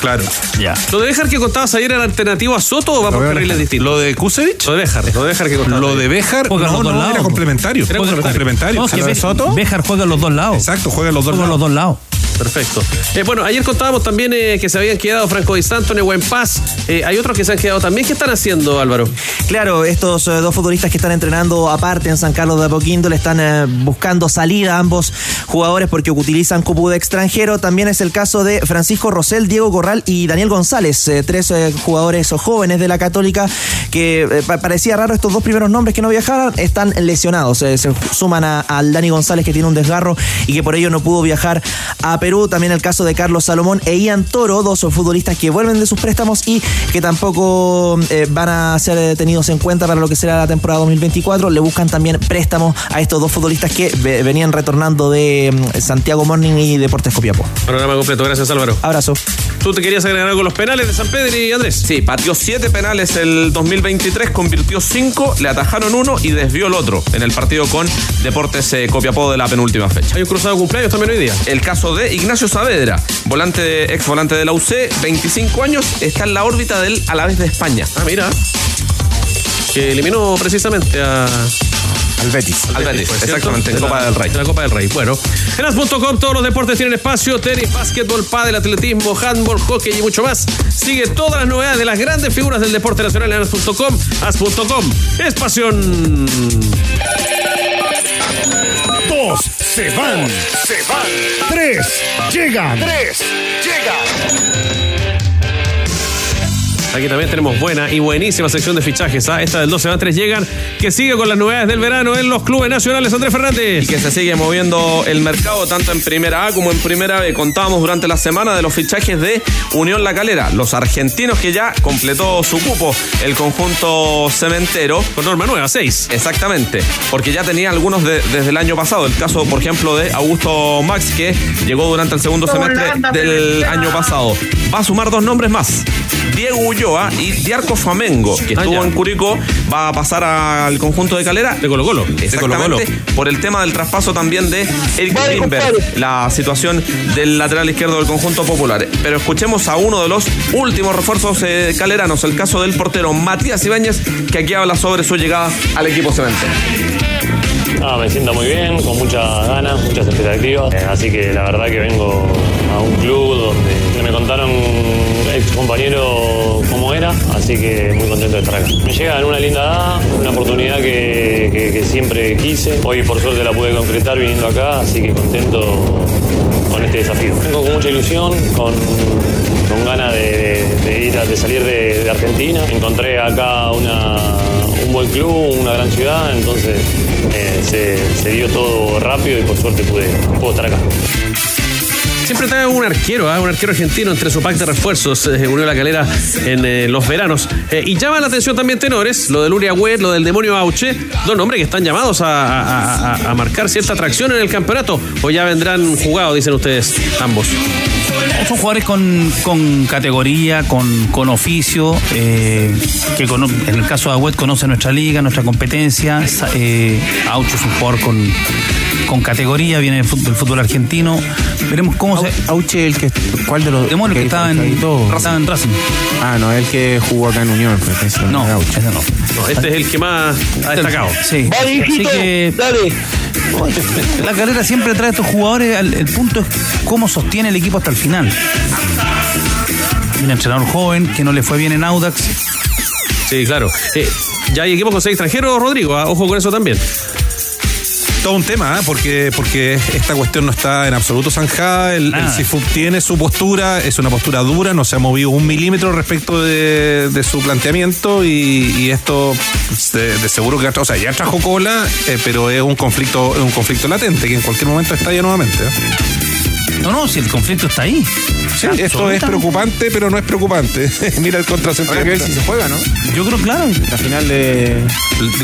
Claro. Ya. ¿Lo de Bejar que contabas ayer era alternativo a Soto o va por carriles distintos? Lo de Kusevich, Lo de Bejar, lo de Bejar que contabas lo de Bejar, Juega no, los dos no, lados, era complementario. Era Era complementario. No, ¿A que lo de Be- Soto? Bejar juega en los dos lados. Exacto, juega en los dos Juega en los lados. dos lados. Perfecto. Eh, bueno, ayer contábamos también eh, que se habían quedado Franco Di Santo, Buen Paz. Eh, hay otros que se han quedado también. ¿Qué están haciendo, Álvaro? Claro, estos eh, dos futbolistas que están entrenando aparte en San Carlos de Apoquindo le están buscando salida a ambos jugadores porque utilizan cupo de extranjero. También es el caso de Francisco Rosell, Diego Corral y Daniel González, tres jugadores jóvenes de la Católica que pa- parecía raro estos dos primeros nombres que no viajaran, están lesionados. Se suman al Dani González que tiene un desgarro y que por ello no pudo viajar a Perú. También el caso de Carlos Salomón e Ian Toro, dos futbolistas que vuelven de sus préstamos y que tampoco eh, van a ser tenidos en cuenta para lo que será la temporada 2024. Le buscan también préstamos a estos dos futbolistas que ve- venían retornando de mm, Santiago Morning y Deportes Copiapó. Panorama completo. Gracias, Álvaro. Abrazo. ¿Tú te querías agregar algo con los penales de San Pedro y Andrés? Sí, pateó siete penales el 2023, convirtió cinco, le atajaron uno y desvió el otro en el partido con Deportes eh, Copiapó de la penúltima fecha. Hay un cruzado de cumpleaños también hoy día. El caso de Ignacio Saavedra, volante de- ex volante de la UC, 25 años, está en la órbita del Alavés de España. Ah, mira. Que eliminó precisamente a. Al Betis. Al Betis, exactamente, en De la- Copa del Rey. de la Copa del Rey. Bueno, en as.com todos los deportes tienen espacio: tenis, básquetbol, pádel, atletismo, handball, hockey y mucho más. Sigue todas las novedades de las grandes figuras del deporte nacional en as.com. As.com es pasión. Dos se van, se van. Tres llegan, tres llegan. Aquí también tenemos buena y buenísima sección de fichajes. ¿ah? Esta del 12 van 3 llegan, que sigue con las novedades del verano en los clubes nacionales. Andrés Fernández. Y que se sigue moviendo el mercado tanto en primera A como en primera B. Contábamos durante la semana de los fichajes de Unión La Calera, los argentinos que ya completó su cupo el conjunto cementero. Con norma nueva, 6. Exactamente, porque ya tenía algunos de- desde el año pasado. El caso, por ejemplo, de Augusto Max, que llegó durante el segundo semestre del año pasado. Va a sumar dos nombres más. Diego Ulloa y Diarco Flamengo, que Ah, estuvo en Curicó, va a pasar al conjunto de Calera. De Colo Colo. De Colo Colo. Exactamente, por el tema del traspaso también de Eric Lindberg, la situación del lateral izquierdo del conjunto popular. Pero escuchemos a uno de los últimos refuerzos eh, caleranos, el caso del portero Matías Ibáñez, que aquí habla sobre su llegada al equipo cementero. No, me siento muy bien, con muchas ganas, muchas expectativas. Eh, así que la verdad que vengo a un club donde me contaron compañero cómo era, así que muy contento de estar acá. Me llega en una linda edad, una oportunidad que, que- siempre quise. Hoy por suerte la pude concretar viniendo acá, así que contento con este desafío. Vengo con mucha ilusión, con, con ganas de, ir a, de salir de, Argentina. Encontré acá un buen club, una gran ciudad, entonces eh, se, se dio todo rápido y por suerte pude, puedo estar acá. Siempre trae un arquero, ¿ah? un arquero argentino entre su pack de refuerzos, eh, unió la calera en eh, los veranos. Eh, y llama la atención también tenores, lo del Uria Wet, lo del demonio Auche, dos nombres que están llamados a, a- marcar cierta atracción en el campeonato, o ya vendrán jugados, dicen ustedes, ambos. Son jugadores con, con categoría, con, con oficio, eh, que cono- en el caso de Agüet conoce nuestra liga, nuestra competencia. Eh, Aucho es un con, con categoría, viene del fútbol, argentino. Veremos cómo se. Auche, el que. ¿Cuál de los.? Demonio que estaba en, estaba en Racing. Ah, no, el que jugó acá en Unión. Pues, ese No, Auche. ese no. No, este es el que más ha destacado. Sí. Así que. La carrera siempre trae a estos jugadores. El, el punto es cómo sostiene el equipo hasta el final. Un entrenador joven que no le fue bien en Audax. Sí, claro. Eh, ya hay equipos con seis extranjeros, Rodrigo, ah, ojo con eso también. Todo un tema, ¿eh? porque, porque esta cuestión no está en absoluto zanjada. El, el. CIFUP tiene su postura, es una postura dura, no se ha movido un milímetro respecto de, de su planteamiento y, y esto pues, de, de seguro que o sea, ya trajo cola, eh, pero es un conflicto, es un conflicto latente que en cualquier momento estalla nuevamente. ¿eh? No, no, si el conflicto está ahí. Sí, esto es preocupante, pero no es preocupante. Mira el contrasentido. Habrá que ver si se juega, ¿no? Yo creo, claro. La final de.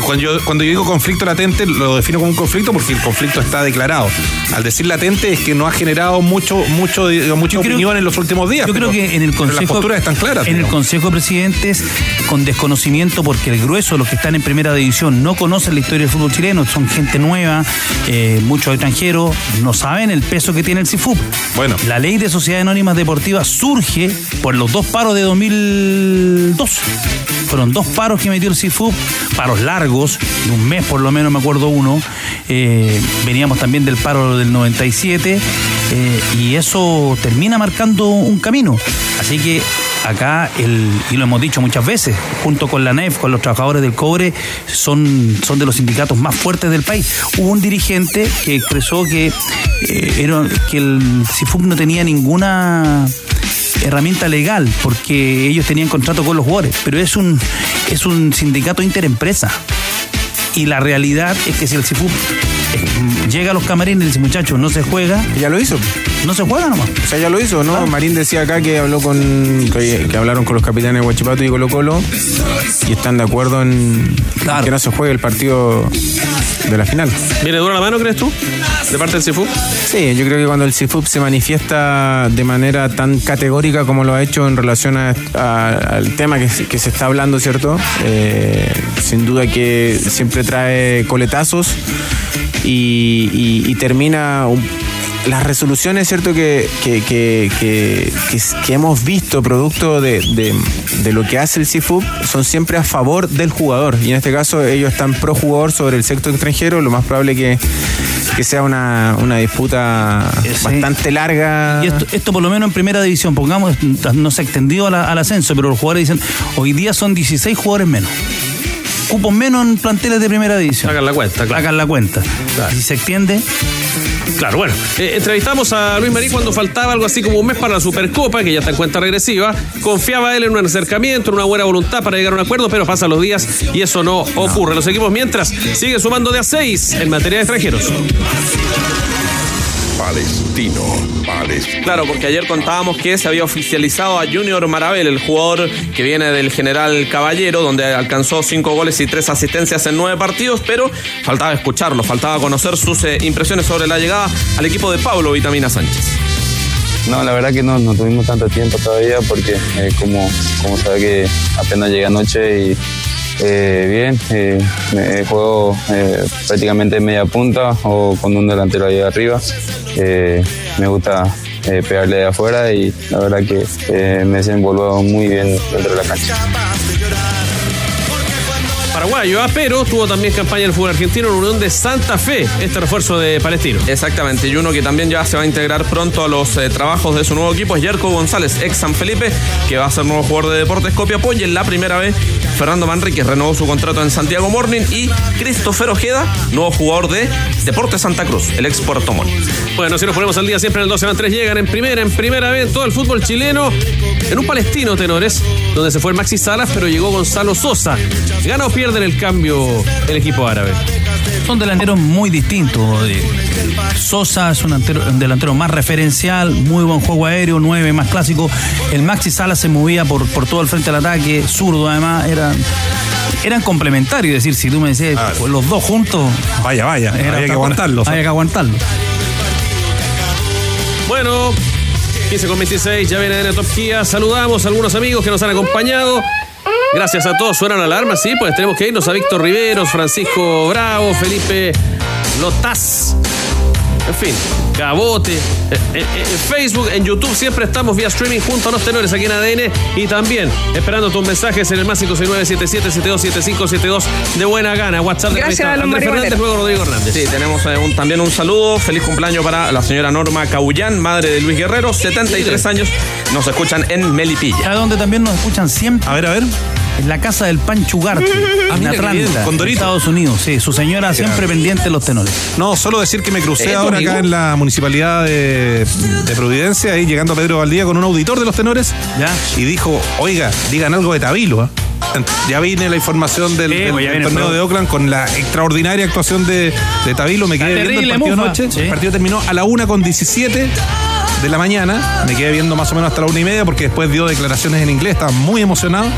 Cuando yo, cuando yo digo conflicto latente, lo defino como un conflicto porque el conflicto está declarado. Al decir latente es que no ha generado mucho, mucho, mucha opinión en los últimos días. Yo creo que en el Consejo. las posturas están claras. En el. Consejo de Presidentes, con desconocimiento, porque el grueso de los que están en primera división no conocen la historia del fútbol chileno, son gente nueva, eh, muchos extranjeros, no saben el peso que tiene el CIFUP. Bueno. La ley de sociedades anónimas deportivas surge por los dos paros de 2002. Fueron dos paros que metió el CIFUP, paros largos, de un mes por lo menos, me acuerdo uno. Eh, veníamos también del paro del 97 eh, y eso termina marcando un camino. Así que acá, el, y lo hemos dicho muchas veces, junto con la NEF, con los trabajadores del cobre, son, son de los sindicatos más fuertes del país. Hubo un dirigente que expresó que, eh, el CIFUP no tenía ninguna herramienta legal porque ellos tenían contrato con los jugadores, pero es un, es un sindicato interempresa. Y la realidad es que si el CIFUP llega a los camarines y dice, muchachos, no se juega. Ya lo hizo. No se juega nomás. O sea, ya lo hizo, ¿no? Marín decía acá que habló con. que, que hablaron con los capitanes de Huachipato y Colo Colo y están de acuerdo en que no se juegue el partido de la final. ¿Viene dura la mano, crees tú? De parte del CIFUP. Sí, yo creo que cuando el CIFUP se manifiesta de manera tan categórica como lo ha hecho en relación a- a- al tema que, se- que se está hablando, ¿cierto? Eh, sin duda que siempre trae coletazos y, y- y termina un- las resoluciones, ¿cierto? Que, que, que- hemos visto producto de, de- de lo que hace el CIFUP son siempre a favor del jugador. Y en este caso ellos están pro jugador sobre el sector extranjero. Lo más probable que, que sea una, una disputa bastante larga. Y esto, esto por lo menos en primera división, pongamos, no se extendió a la- al ascenso, pero los jugadores dicen, hoy día son 16 jugadores menos. Cupos menos en planteles de primera división. Hagan la cuenta, claro. Hagan la cuenta. Y si se extiende, Claro, bueno, eh, entrevistamos a Luis Marí cuando faltaba algo así como un mes para la Supercopa, que ya está en cuenta regresiva. Confiaba él en un acercamiento, en una buena voluntad para llegar a un acuerdo, pero pasan los días y eso no, ocurre. Los equipos mientras siguen sumando de a seis en materia de extranjeros. Palestino, Palestino. Claro, porque ayer contábamos que se había oficializado a Junior Marabel, el jugador que viene del General Caballero, donde alcanzó cinco goles y tres asistencias en nueve partidos, pero faltaba escucharlo, faltaba conocer sus eh, impresiones sobre la llegada al equipo de Pablo Vitamina Sánchez. No, la verdad que no, no tuvimos tanto tiempo todavía porque eh, como, como sabe que apenas llegué anoche y eh, bien, eh, me- juego eh, prácticamente media punta o con un delantero ahí arriba. Eh, me gusta eh, pegarle de afuera y la verdad que eh, me desenvuelvo muy bien dentro de la cancha. Paraguayo, ah, pero tuvo también campaña en el fútbol argentino en la Unión de Santa Fe, este refuerzo de Palestino. Exactamente, y uno que también ya se va a integrar pronto a los eh, trabajos de su nuevo equipo es Yerko González, ex San Felipe, que va a ser nuevo jugador de Deportes Copiapó y en la primera vez Fernando Manrique renovó su contrato en Santiago Morning y Christopher Ojeda, nuevo jugador de Deportes Santa Cruz, el ex Puerto Montt. Bueno, si nos ponemos al día siempre en el 12 a 3 llegan en primera, en primera vez todo el fútbol chileno, en un palestino tenores, donde se fue el Maxi Salas, pero llegó Gonzalo Sosa. ¿Gana o pierde en el cambio el equipo árabe? Son delanteros muy distintos. Sosa es un delantero, un delantero más referencial, muy buen juego aéreo, nueve más clásico. El Maxi Sala se movía por, por todo el frente del ataque, zurdo además, eran, eran complementarios. Es decir, si tú me decías pues, los dos juntos. Vaya, vaya, era había que aguantarlos. Había que aguantarlos. Bueno, 15 con 26, ya viene de Top Kia. Saludamos a algunos amigos que nos han acompañado. Gracias a todos. Suenan alarmas, sí, pues tenemos que irnos a Víctor Riveros, Francisco Bravo, Felipe Lotaz. En fin, Cabote. Eh, eh, En Facebook, en YouTube, siempre estamos vía streaming junto a los tenores aquí en ADN. Y también esperando tus mensajes en el más 569-7772-7572 de buena gana. WhatsApp de Gracias, Andrés Fernández, luego Rodrigo Hernández. Sí, tenemos eh, un- también un saludo. Feliz cumpleaños para la señora Norma Cabullán, madre de Luis Guerrero, 73 años. Nos escuchan en Melipilla. ¿Sabes dónde también nos escuchan siempre? A ver, a ver. En la casa del Pan Chugarte, Ah, en Atlanta, con en. Estados Unidos. Sí, su señora siempre pendiente de los tenores. No, solo decir que me crucé ¿Es tu ahora amigo? acá en la municipalidad de, de Providencia, ahí llegando a Pedro Valdía con un auditor de los tenores. Y dijo, oiga, digan algo de Tabilo. ¿ah". Ya vine la información del, del- pues ya del torneo pro. de Oakland con la extraordinaria actuación de, de Tabilo. Me quedé viendo el partido Mufa. anoche. Sí. El partido terminó a la una con 17 de la mañana. Me quedé viendo más o menos hasta la una y media porque después dio declaraciones en inglés. Estaba muy emocionado.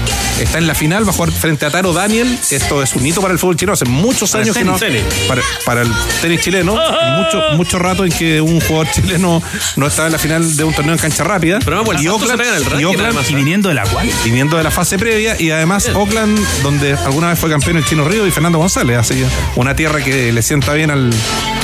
Está en la final, va a jugar frente a Taro Daniel. Esto es un hito para el fútbol chileno. Hace muchos Para el años que no. tenis. Para, para el tenis chileno. mucho, mucho rato en que un jugador chileno no estaba en la final de un torneo en cancha rápida. Pero vamos, y Oakland, el y ranking, Oakland- además, ¿eh? Y viniendo de la cual. viniendo de la fase previa y además Oakland, donde alguna vez fue campeón el Chino Río y Fernando González, así una tierra que le sienta bien al,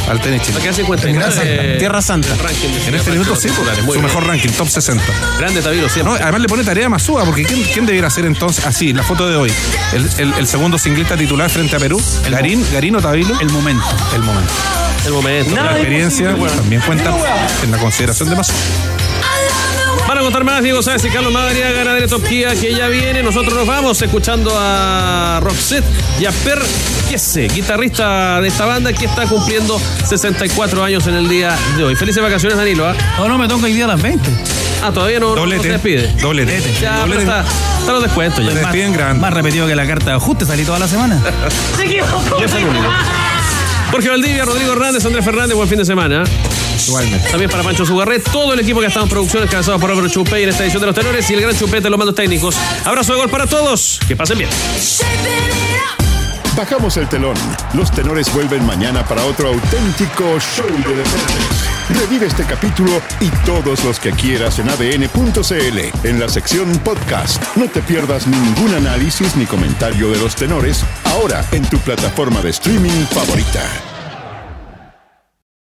al tenis chileno. 59, Tierra Santa. el En este minuto sí. Muy su bien. mejor ranking, top 60. Grande Tabilo siempre. No, además le pone tarea a Masúa, porque ¿quién, quién debiera ser entonces? Así, la foto de hoy. El, el- el segundo singlista titular frente a Perú. Garín, Garín o Tabilo. El momento. El momento. El momento. La experiencia también cuenta en la consideración de Masúa. Van a contar más Diego Sáez y Carlos Madariaga, ganadero Top Kia, que ya viene. Nosotros nos vamos escuchando a Roxette y a Per Kiese, guitarrista de esta banda que está cumpliendo 64 años en el día de hoy. Felices vacaciones, Danilo. ¿ah? No, no, me toca hoy día a las 20. Ah, todavía no, no Doblete. se despide. Doblete. Ya, Doblete. pero está, está los descuentos ya. Se despiden grande. Más repetido que la carta de ajuste, salí toda la semana. Yo soy el único. Jorge Valdivia, Rodrigo Hernández, Andrés Fernández, buen fin de semana. Igualmente. También para Pancho Zugarret, todo el equipo que está en producción, encabezados por Álvaro Chupé en esta edición de los tenores y el gran Chupete, los mandos técnicos. Abrazo de gol para todos. Que pasen bien. Bajamos el telón. Los tenores vuelven mañana para otro auténtico show de deportes. Revive este capítulo y todos los que quieras en adn.cl en la sección podcast. No te pierdas ningún análisis ni comentario de los tenores ahora en tu plataforma de streaming favorita.